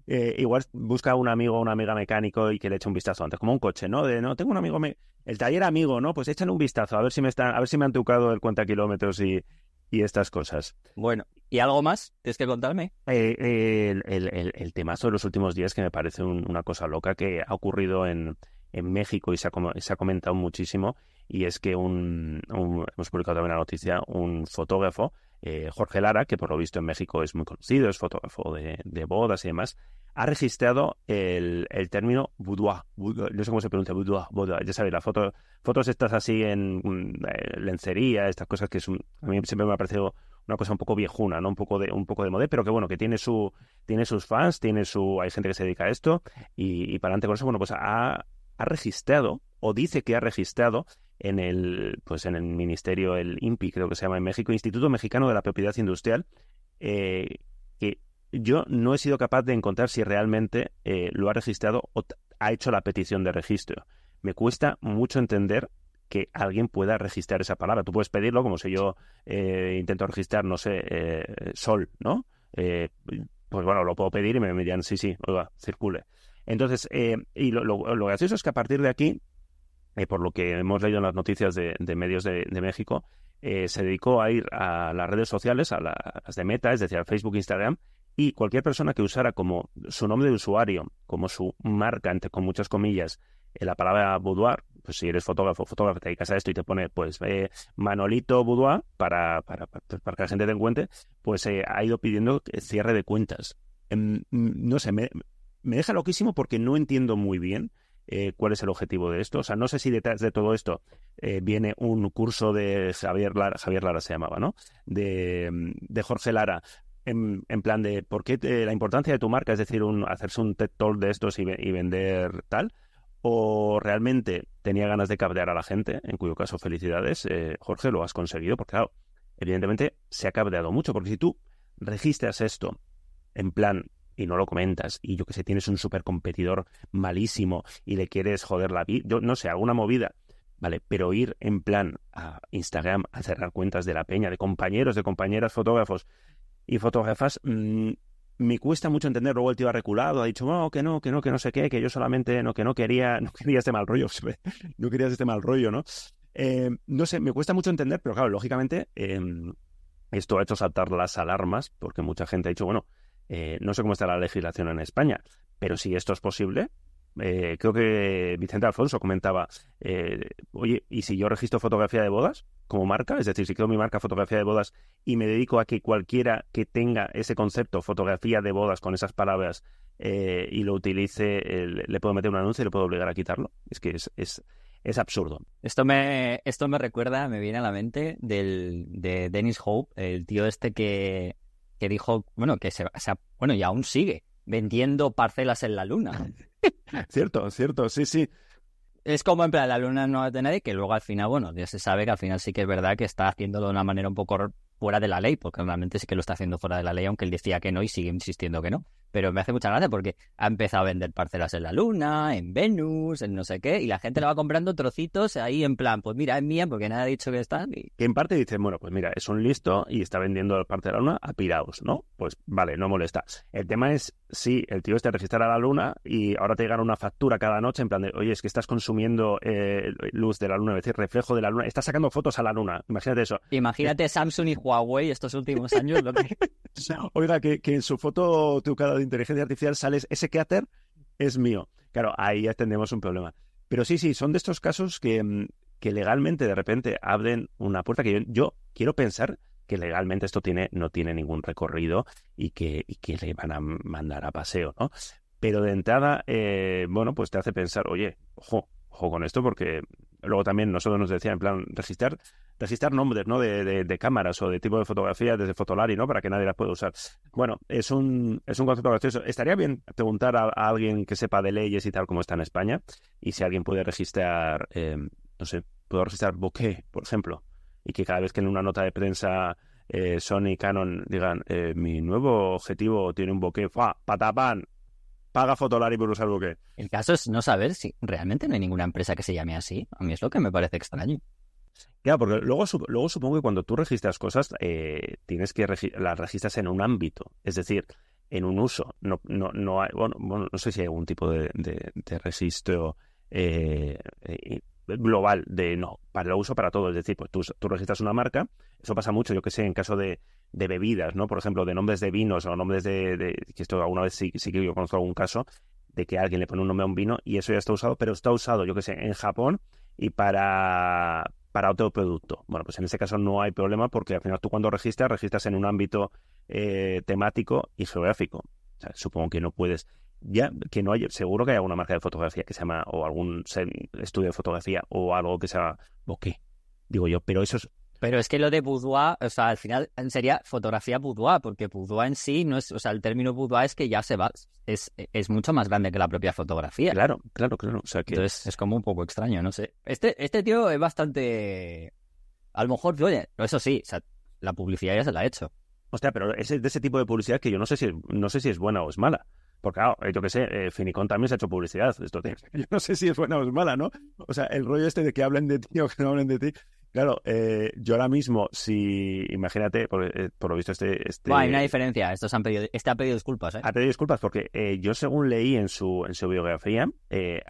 eh, igual busca un amigo o una amiga mecánico y que le eche un vistazo antes, como un coche, ¿no? De, no, tengo un amigo, el taller amigo, ¿no? Pues échale un vistazo, a ver si me están, a ver si me han tocado el cuenta kilómetros y, y estas cosas. Bueno, ¿y algo más tienes que contarme? Eh, el, el, el, temazo de los últimos días que me parece una cosa loca que ha ocurrido en, en México y se ha, se ha, comentado muchísimo y es que un, hemos publicado también la noticia, un fotógrafo eh, Jorge Lara, que por lo visto en México es muy conocido, es fotógrafo de, bodas y demás, ha registrado el, término boudoir, no sé cómo se pronuncia, boudoir, ya sabéis, las foto, fotos estas así en eh, lencería, estas cosas que es a mí siempre me ha parecido una cosa un poco viejuna, ¿no? Un poco de, un poco de modé, pero que bueno, que tiene su, tiene sus fans, tiene su, hay gente que se dedica a esto, y, para adelante con eso, bueno, pues ha, ha registrado, o dice que ha registrado en el, pues en el ministerio, el INPI, creo que se llama en México, Instituto Mexicano de la Propiedad Industrial, eh, que yo no he sido capaz de encontrar si realmente eh, lo ha registrado o ha hecho la petición de registro. Me cuesta mucho entender que alguien pueda registrar esa palabra. Tú puedes pedirlo como si yo eh, intento registrar, no sé, sol, ¿no? pues bueno, lo puedo pedir y me, dirían, sí, sí, oiga, circule. Entonces, y lo, lo, gracioso es que a partir de aquí eh, por lo que hemos leído en las noticias de, medios de, México, eh, se dedicó a ir a las redes sociales, a las de Meta, es decir, a Facebook, Instagram, y cualquier persona que usara como su nombre de usuario, como su marca, entre, con muchas comillas, eh, la palabra boudoir, pues si eres fotógrafo, fotógrafo, te dedicas a esto y te pone, pues, Manolito Boudoir, para, para, para, que la gente te encuentre, pues ha ido pidiendo cierre de cuentas. Em, no sé, me deja loquísimo porque no entiendo muy bien eh, cuál es el objetivo de esto. O sea, no sé si detrás de todo esto eh, viene un curso de Javier Lara, Javier Lara se llamaba, ¿no? De, de Jorge Lara. En, plan de por qué la importancia de tu marca, es decir, un, hacerse un TED Talk de estos y, vender tal, o realmente tenía ganas de cabrear a la gente, en cuyo caso felicidades, eh, Jorge, lo has conseguido, porque claro, evidentemente se ha cabreado mucho, porque si tú registras esto en plan y no lo comentas y yo que sé, tienes un super competidor malísimo y le quieres joder la vida, yo no sé, alguna movida, ¿vale? Pero ir en plan a Instagram a cerrar cuentas de la peña, de compañeros, de compañeras fotógrafos y fotógrafas, mm, me cuesta mucho entender. Luego el tío ha reculado, ha dicho, no, que no, que no, que no sé qué, que yo solamente, no, que no quería, [LAUGHS] no quería este mal rollo, [LAUGHS] no querías este mal rollo, ¿no? Eh, no sé, me cuesta mucho entender, pero claro, lógicamente, eh, esto ha hecho saltar las alarmas, porque mucha gente ha dicho, bueno, eh, no sé cómo está la legislación en España, pero si esto es posible, eh, creo que Vicente Alfonso comentaba, eh, oye, ¿y si yo registro fotografía de bodas como marca? Es decir, si creo mi marca fotografía de bodas y me dedico a que cualquiera que tenga ese concepto, fotografía de bodas con esas palabras, eh, y lo utilice, le puedo meter un anuncio y le puedo obligar a quitarlo. Es que es, absurdo. Esto me, esto me recuerda, me viene a la mente del, de Dennis Hope, el tío este que, que dijo, bueno, que se, se, bueno, y aún sigue vendiendo parcelas en la luna. [LAUGHS] cierto, cierto, sí, sí. Es como en plan, la luna no es de nadie, que luego al final, bueno, ya se sabe que al final sí que es verdad que está haciéndolo de una manera un poco fuera de la ley, porque normalmente sí que lo está haciendo fuera de la ley, aunque él decía que no y sigue insistiendo que no. Pero me hace mucha gracia porque ha empezado a vender parcelas en la Luna, en Venus, en no sé qué, y la gente le va comprando trocitos ahí en plan, pues mira, es mía porque nadie ha dicho que está. Que en parte dicen, bueno, pues mira, es un listo y está vendiendo parte de la Luna a piraos, ¿no? Pues vale, no molesta. El tema es si el tío está registrado a la Luna y ahora te llega una factura cada noche en plan de, oye, es que estás consumiendo eh, luz de la Luna, es decir, reflejo de la Luna, estás sacando fotos a la Luna, imagínate eso. Imagínate Samsung y Huawei estos últimos años. Lo que... [LAUGHS] Oiga, que, que, en su foto trucada de inteligencia artificial sales, ese cáter es mío. Claro, ahí ya tendremos un problema. Pero sí, sí, son de estos casos que, que legalmente de repente abren una puerta que yo, yo quiero pensar que legalmente esto tiene, no tiene ningún recorrido y que, y que le van a mandar a paseo, ¿no? Pero de entrada, eh, bueno, pues te hace pensar, oye, ojo, ojo con esto, porque luego también nosotros nos decían, en plan, registrar, registrar nombres, ¿no? De, de, de, cámaras o de tipo de fotografía desde Fotolari, ¿no? Para que nadie las pueda usar. Bueno, es un, es un concepto gracioso. Estaría bien preguntar a, a alguien que sepa de leyes y tal como está en España, y si alguien puede registrar, eh, no sé, puedo registrar bokeh, por ejemplo, y que cada vez que en una nota de prensa eh, Sony y Canon digan, eh, mi nuevo objetivo tiene un bokeh, ¡fua! ¡Patapan! Paga Fotolari por usar bokeh. El caso es no saber si realmente no hay ninguna empresa que se llame así. A mí es lo que me parece extraño. Claro, porque luego, luego supongo que cuando tú registras cosas, eh, tienes que regi las registras en un ámbito, es decir, en un uso. No, no, no hay, bueno, bueno no sé si hay algún tipo de, de, de registro eh, global de no, para el uso para todo. Es decir, pues tú, tú registras una marca, eso pasa mucho, yo que sé, en caso de, de bebidas, ¿no? Por ejemplo, de nombres de vinos o nombres de, de que esto alguna vez sí, sí que yo conozco algún caso de que alguien le pone un nombre a un vino y eso ya está usado, pero está usado, yo que sé, en Japón y para, para otro producto. Bueno, pues en ese caso no hay problema porque al final tú cuando registras, registras en un ámbito eh, temático y geográfico. O sea, supongo que no puedes ya que no hay, seguro que hay alguna marca de fotografía que se llama, o algún estudio de fotografía, o algo que sea, o qué, digo yo, pero eso es... Pero es que lo de boudoir, o sea, al final sería fotografía boudoir, porque boudoir en sí no es, o sea, el término boudoir es que ya se va, es, es mucho más grande que la propia fotografía. Claro, claro, claro. O sea que... Entonces es como un poco extraño, no sé. Este, este tío es bastante, a lo mejor, oye, eso sí, o sea, la publicidad ya se la ha hecho. Hostia, pero es de ese tipo de publicidad que yo no sé si, no sé si es buena o es mala. Porque, claro, yo qué sé, eh, Finicón también se ha hecho publicidad. Esto te... [LAUGHS] Yo no sé si es buena o es mala, ¿no? O sea, el rollo este de que hablen de ti o que no hablen de ti. Claro, eh, yo ahora mismo, si, imagínate, por, eh, por lo visto este... este... Bueno, hay una diferencia, estos han pedido, este ha pedido disculpas, ¿eh? Ha pedido disculpas porque eh, yo según leí en su, en su biografía,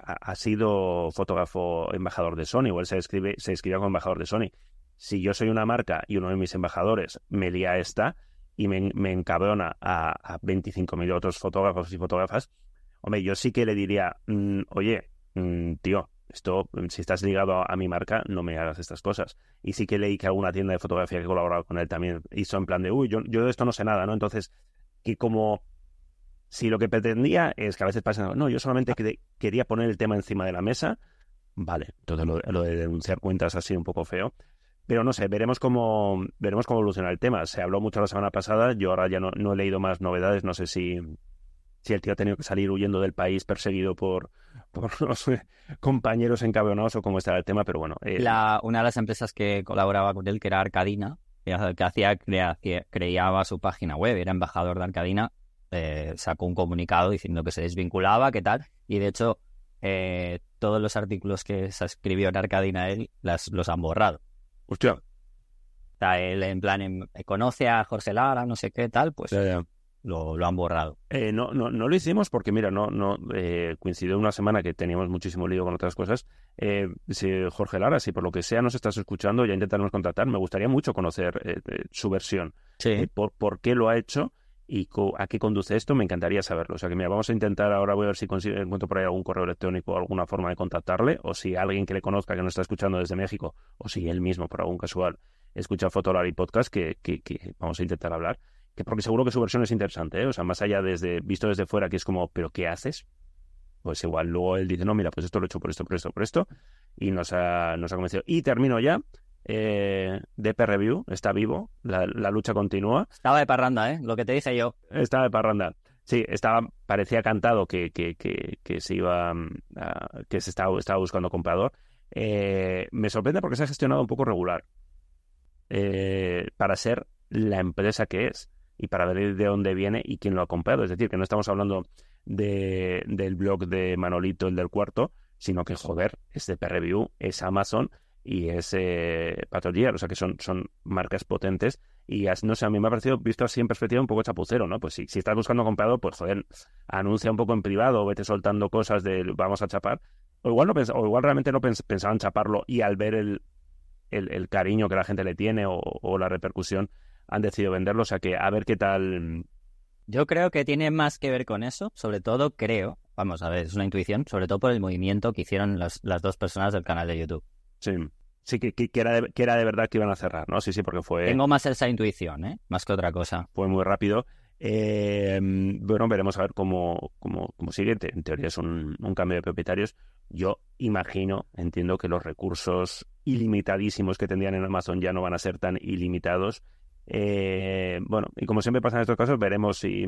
ha, ha, sido fotógrafo embajador de Sony, o él se, escribe, se escribió como embajador de Sony. Si yo soy una marca y uno de mis embajadores me lía esta, y me, me encabrona a, a 25.000 otros fotógrafos y fotógrafas, hombre, yo sí que le diría, mmm, oye, mmm, tío, esto, si estás ligado a, mi marca, no me hagas estas cosas. Y sí que leí que alguna tienda de fotografía que colaboraba con él también hizo en plan de, uy, yo, yo de esto no sé nada, ¿no? Entonces, que como si lo que pretendía es que a veces pasa, no, yo solamente que, quería poner el tema encima de la mesa, vale, entonces lo, lo de denunciar cuentas así un poco feo. Pero no sé, veremos cómo, veremos cómo evoluciona el tema. Se habló mucho la semana pasada, yo ahora ya no, no he leído más novedades, no sé si, si el tío ha tenido que salir huyendo del país perseguido por, por [LAUGHS] los compañeros encabronados o cómo está el tema, pero bueno. Eh... La, una de las empresas que colaboraba con él, que era Arcadina, que hacía, crea, creaba su página web, era embajador de Arcadina, eh, sacó un comunicado diciendo que se desvinculaba, que tal, y de hecho eh, todos los artículos que se escribió en Arcadina él los han borrado. Hostia. Está él en plan, en, conoce a Jorge Lara, no sé qué, tal, pues ya, ya. lo, lo han borrado. Eh, no, no, no lo hicimos porque, mira, no, no eh, coincidió una semana que teníamos muchísimo lío con otras cosas. Eh, si, Jorge Lara, si por lo que sea nos estás escuchando, ya intentaremos contactar. Me gustaría mucho conocer eh, eh, su versión. Sí. Eh, por, por qué lo ha hecho y a qué conduce esto, me encantaría saberlo. O sea que, mira, vamos a intentar ahora, voy a ver si encuentro por ahí algún correo electrónico o alguna forma de contactarle, o si alguien que le conozca que nos está escuchando desde México, o si él mismo, por algún casual, escucha Fotolari Podcast, que, que, que vamos a intentar hablar. Que porque seguro que su versión es interesante, ¿eh? O sea, más allá desde, visto desde fuera, que es como, ¿pero qué haces? Pues igual luego él dice, no, mira, pues esto lo he hecho por esto, por esto, por esto, y nos ha, nos ha convencido. Y termino ya. Eh, DP Review está vivo, la, la lucha continúa. Estaba de parranda, ¿eh? Lo que te dije yo. Estaba de parranda. Sí, estaba, parecía cantado que, que, que, que se iba mm, a- que se estaba, estaba buscando comprador. Eh, me sorprende porque se ha gestionado un poco regular eh, para ser la empresa que es y para ver de dónde viene y quién lo ha comprado. Es decir, que no estamos hablando de, del blog de Manolito, el del cuarto, sino que, joder, es de Review, es Amazon y es eh, Patrol o sea que son, son marcas potentes y no sé, a mí me ha parecido, visto así en perspectiva, un poco chapucero, ¿no? Pues si, si estás buscando comprador, pues joder, anuncia un poco en privado, o vete soltando cosas de vamos a chapar. O igual no pens- o igual realmente no pens- pensaban chaparlo y al ver el, el, el cariño que la gente le tiene o, o la repercusión han decidido venderlo. O sea que a ver qué tal. Yo creo que tiene más que ver con eso, sobre todo creo, vamos a ver, es una intuición, sobre todo por el movimiento que hicieron las, las dos personas del canal de YouTube. Sí, sí que, que, era de, que era de verdad que iban a cerrar, ¿no? Sí, sí, porque fue, Tengo más esa intuición, ¿eh? Más que otra cosa. fue muy rápido. Eh, bueno, veremos a ver cómo, cómo, cómo sigue. En teoría es un, un cambio de propietarios. Yo imagino, entiendo que los recursos ilimitadísimos que tendrían en Amazon ya no van a ser tan ilimitados. Eh, bueno, y como siempre pasa en estos casos, veremos si,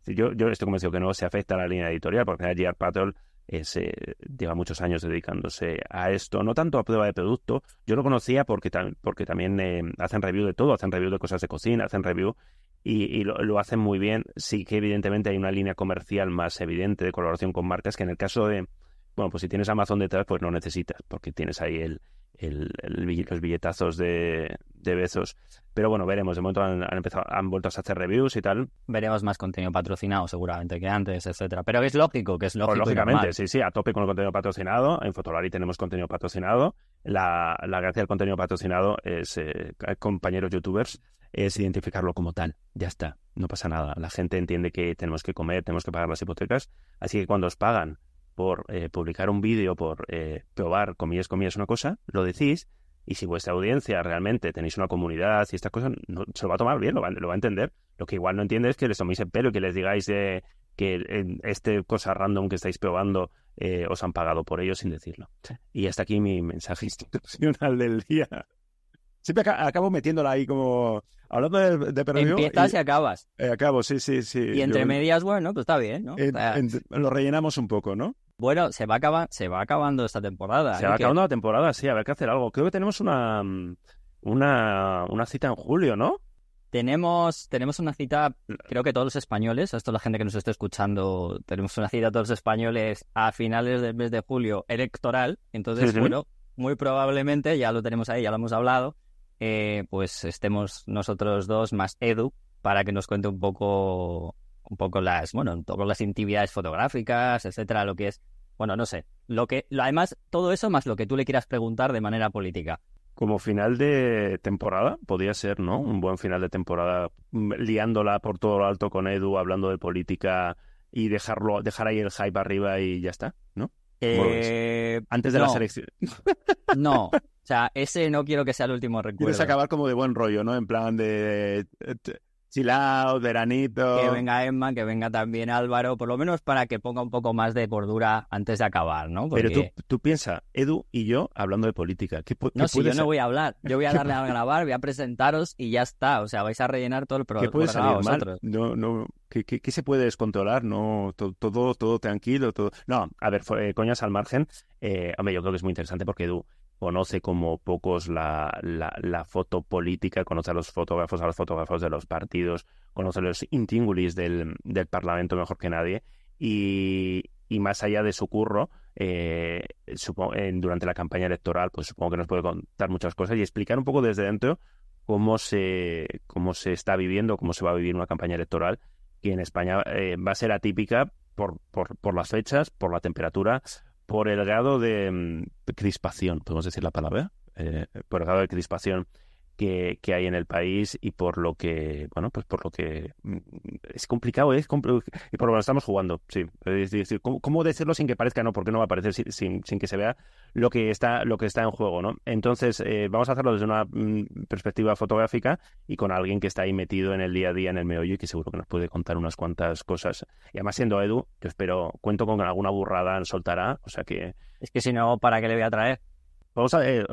si yo, yo estoy convencido que no se afecta a la línea editorial, porque Gerard Patel es, eh, lleva muchos años dedicándose a esto, no tanto a prueba de producto. Yo lo conocía porque, porque también eh, hacen review de todo, hacen review de cosas de cocina, hacen review y, lo, hacen muy bien. Sí que evidentemente hay una línea comercial más evidente de colaboración con marcas que en el caso de, bueno, pues si tienes Amazon detrás, pues no necesitas, porque tienes ahí el, el, los billetazos de, de Bezos. Pero bueno, veremos. De momento han, han empezado, han vuelto a hacer reviews y tal. Veremos más contenido patrocinado seguramente que antes, etcétera. Pero es lógico, que es Pues, lógico. y lógicamente, sí, sí, a tope con el contenido patrocinado. En Fotolari tenemos contenido patrocinado. La, la gracia del contenido patrocinado es, eh, compañeros youtubers, es identificarlo como tal. Ya está, no pasa nada. La gente entiende que tenemos que comer, tenemos que pagar las hipotecas. Así que cuando os pagan por eh, publicar un vídeo, por eh, probar, comillas, comillas, una cosa, lo decís. Y si vuestra audiencia realmente tenéis una comunidad y estas cosas, no, se lo va a tomar bien, lo va, lo va a entender. Lo que igual no entiende es que les toméis el pelo y que les digáis eh, que eh, este cosa random que estáis probando eh, os han pagado por ello sin decirlo. Y hasta aquí mi mensaje [LAUGHS] institucional del día. Siempre aca- acabo metiéndola ahí como hablando de, de Perreo Empiezas y, y, acabas. eh, acabo, sí, sí, sí. Y entre Yo- medias, bueno, pues está bien, ¿no? en- O sea, en- lo rellenamos un poco, ¿no? Bueno, se va, acaba- se va acabando esta temporada. Se ¿eh? va Que acabando la temporada, sí, a ver qué hacer algo. Creo que tenemos una, mm, una, una cita en julio, ¿no? Tenemos, tenemos una cita, creo que todos los españoles, esto la gente que nos esté escuchando, tenemos una cita todos los españoles a finales del mes de julio electoral. Entonces, Sí, sí. bueno, muy probablemente, ya lo tenemos ahí, ya lo hemos hablado, eh, pues estemos nosotros dos más Edu para que nos cuente un poco, un poco las, bueno, un poco las intimidades fotográficas, etcétera, lo que es, bueno, no sé, lo que, lo- además, todo eso más lo que tú le quieras preguntar de manera política. Como final de temporada, podría ser, ¿no? Un buen final de temporada, mm, liándola por todo lo alto con Edu, hablando de política y dejarlo, dejar ahí el hype arriba y ya está, ¿no? Eh, Antes de la selección. [LAUGHS] No, o sea, ese no quiero que sea el último Quieres recuerdo. acabar como de buen rollo, ¿no? En plan de out, veranito. Que venga Emma, que venga también Álvaro, por lo menos para que ponga un poco más de cordura antes de acabar, ¿no? Pero Porque... tú, tú piensa, Edu y yo hablando de política. ¿Qué, pu- No, qué si yo no voy a hablar, yo voy a darle a [LAUGHS] grabar, voy a presentaros y ya está. O sea, vais a rellenar todo el pro- ¿Qué puede programa salir mal? No, no, ¿qué, qué, qué se puede descontrolar? No, to- todo, todo tranquilo, todo. No, a ver, fue- eh, coñas al margen. Eh, hombre, yo creo que es muy interesante porque Edu conoce como pocos la, la, la foto política, conoce a los fotógrafos, a los fotógrafos de los partidos, conoce los intríngulis del, del Parlamento mejor que nadie. Y, y más allá de su curro, eh, durante la campaña electoral, pues supongo que nos puede contar muchas cosas y explicar un poco desde dentro cómo se, cómo se está viviendo, cómo se va a vivir una campaña electoral, que en España eh, va a ser atípica por, por, por las fechas, por la temperatura, por el grado de mm, crispación, podemos decir la palabra, eh, por el grado de crispación que, que, hay en el país y por lo que, bueno, pues por lo que mm, es complicado, es compl y por lo que estamos jugando, sí. Es decir, ¿cómo, ¿cómo, decirlo sin que parezca no? Porque no va a aparecer sin, sin, sin, que se vea lo que está, lo que está en juego, ¿no? Entonces, eh, vamos a hacerlo desde una mm, perspectiva fotográfica y con alguien que está ahí metido en el día a día, en el meollo y que seguro que nos puede contar unas cuantas cosas. Y además, siendo Edu, yo espero, cuento con alguna burrada soltará, o sea que... Es que si no, ¿para qué le voy a traer? Vamos a... Eh,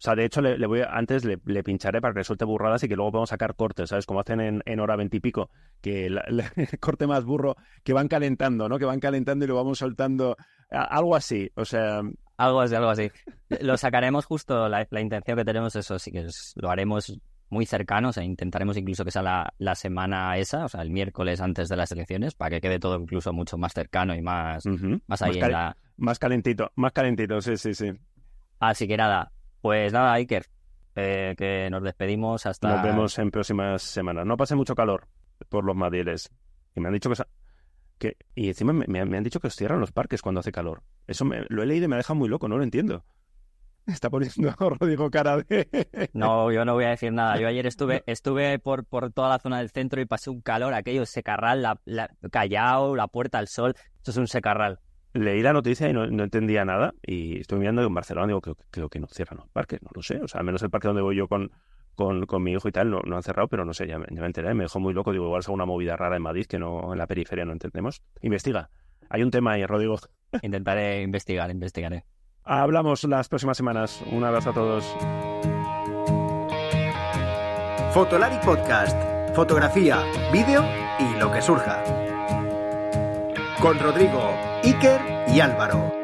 o sea, de hecho, le, le voy a, antes le, le, pincharé para que suelte burradas y que luego podamos sacar cortes, ¿sabes? Como hacen en, en hora veintipico, que el, [LAUGHS] corte más burro, que van calentando, ¿no? Que van calentando y lo vamos soltando. Algo así, o sea. Algo así, algo así. [LAUGHS] lo sacaremos justo, la, la intención que tenemos, eso sí que es, lo haremos muy cercanos e intentaremos incluso que sea la, la, semana esa, o sea, el miércoles antes de las elecciones, para que quede todo incluso mucho más cercano y más, uh -huh. más ahí más en la... Más calentito, más calentito, sí, sí, sí. Así que nada, pues nada, Iker, eh, que nos despedimos hasta... Nos vemos en próximas semanas. No pase mucho calor por los madieles. Y me han dicho que... que y encima me, me, han dicho que os cierran los parques cuando hace calor. Eso me, lo he leído y me deja muy loco, no lo entiendo. Está poniendo [LAUGHS] Rodrigo cara de... [LAUGHS] No, yo no voy a decir nada. Yo ayer estuve estuve por, por toda la zona del centro y pasé un calor, aquello, secarral, la, la, Callao, la Puerta al Sol. Esto es un secarral leí la noticia y no, no, entendía nada y estoy mirando en Barcelona digo creo, creo que no cierran los parques, no lo sé, o sea, al menos el parque donde voy yo con, con, con mi hijo y tal no, no, han cerrado, pero no sé, ya, ya me enteré, me dejó muy loco, digo, igual es una movida rara en Madrid que no en la periferia no entendemos. Investiga, hay un tema ahí, Rodrigo. [LAUGHS] Intentaré investigar, investigaré. Hablamos las próximas semanas. Un abrazo a todos. Fotolari Podcast. Fotografía, vídeo y lo que surja. Con Rodrigo Iker y Álvaro.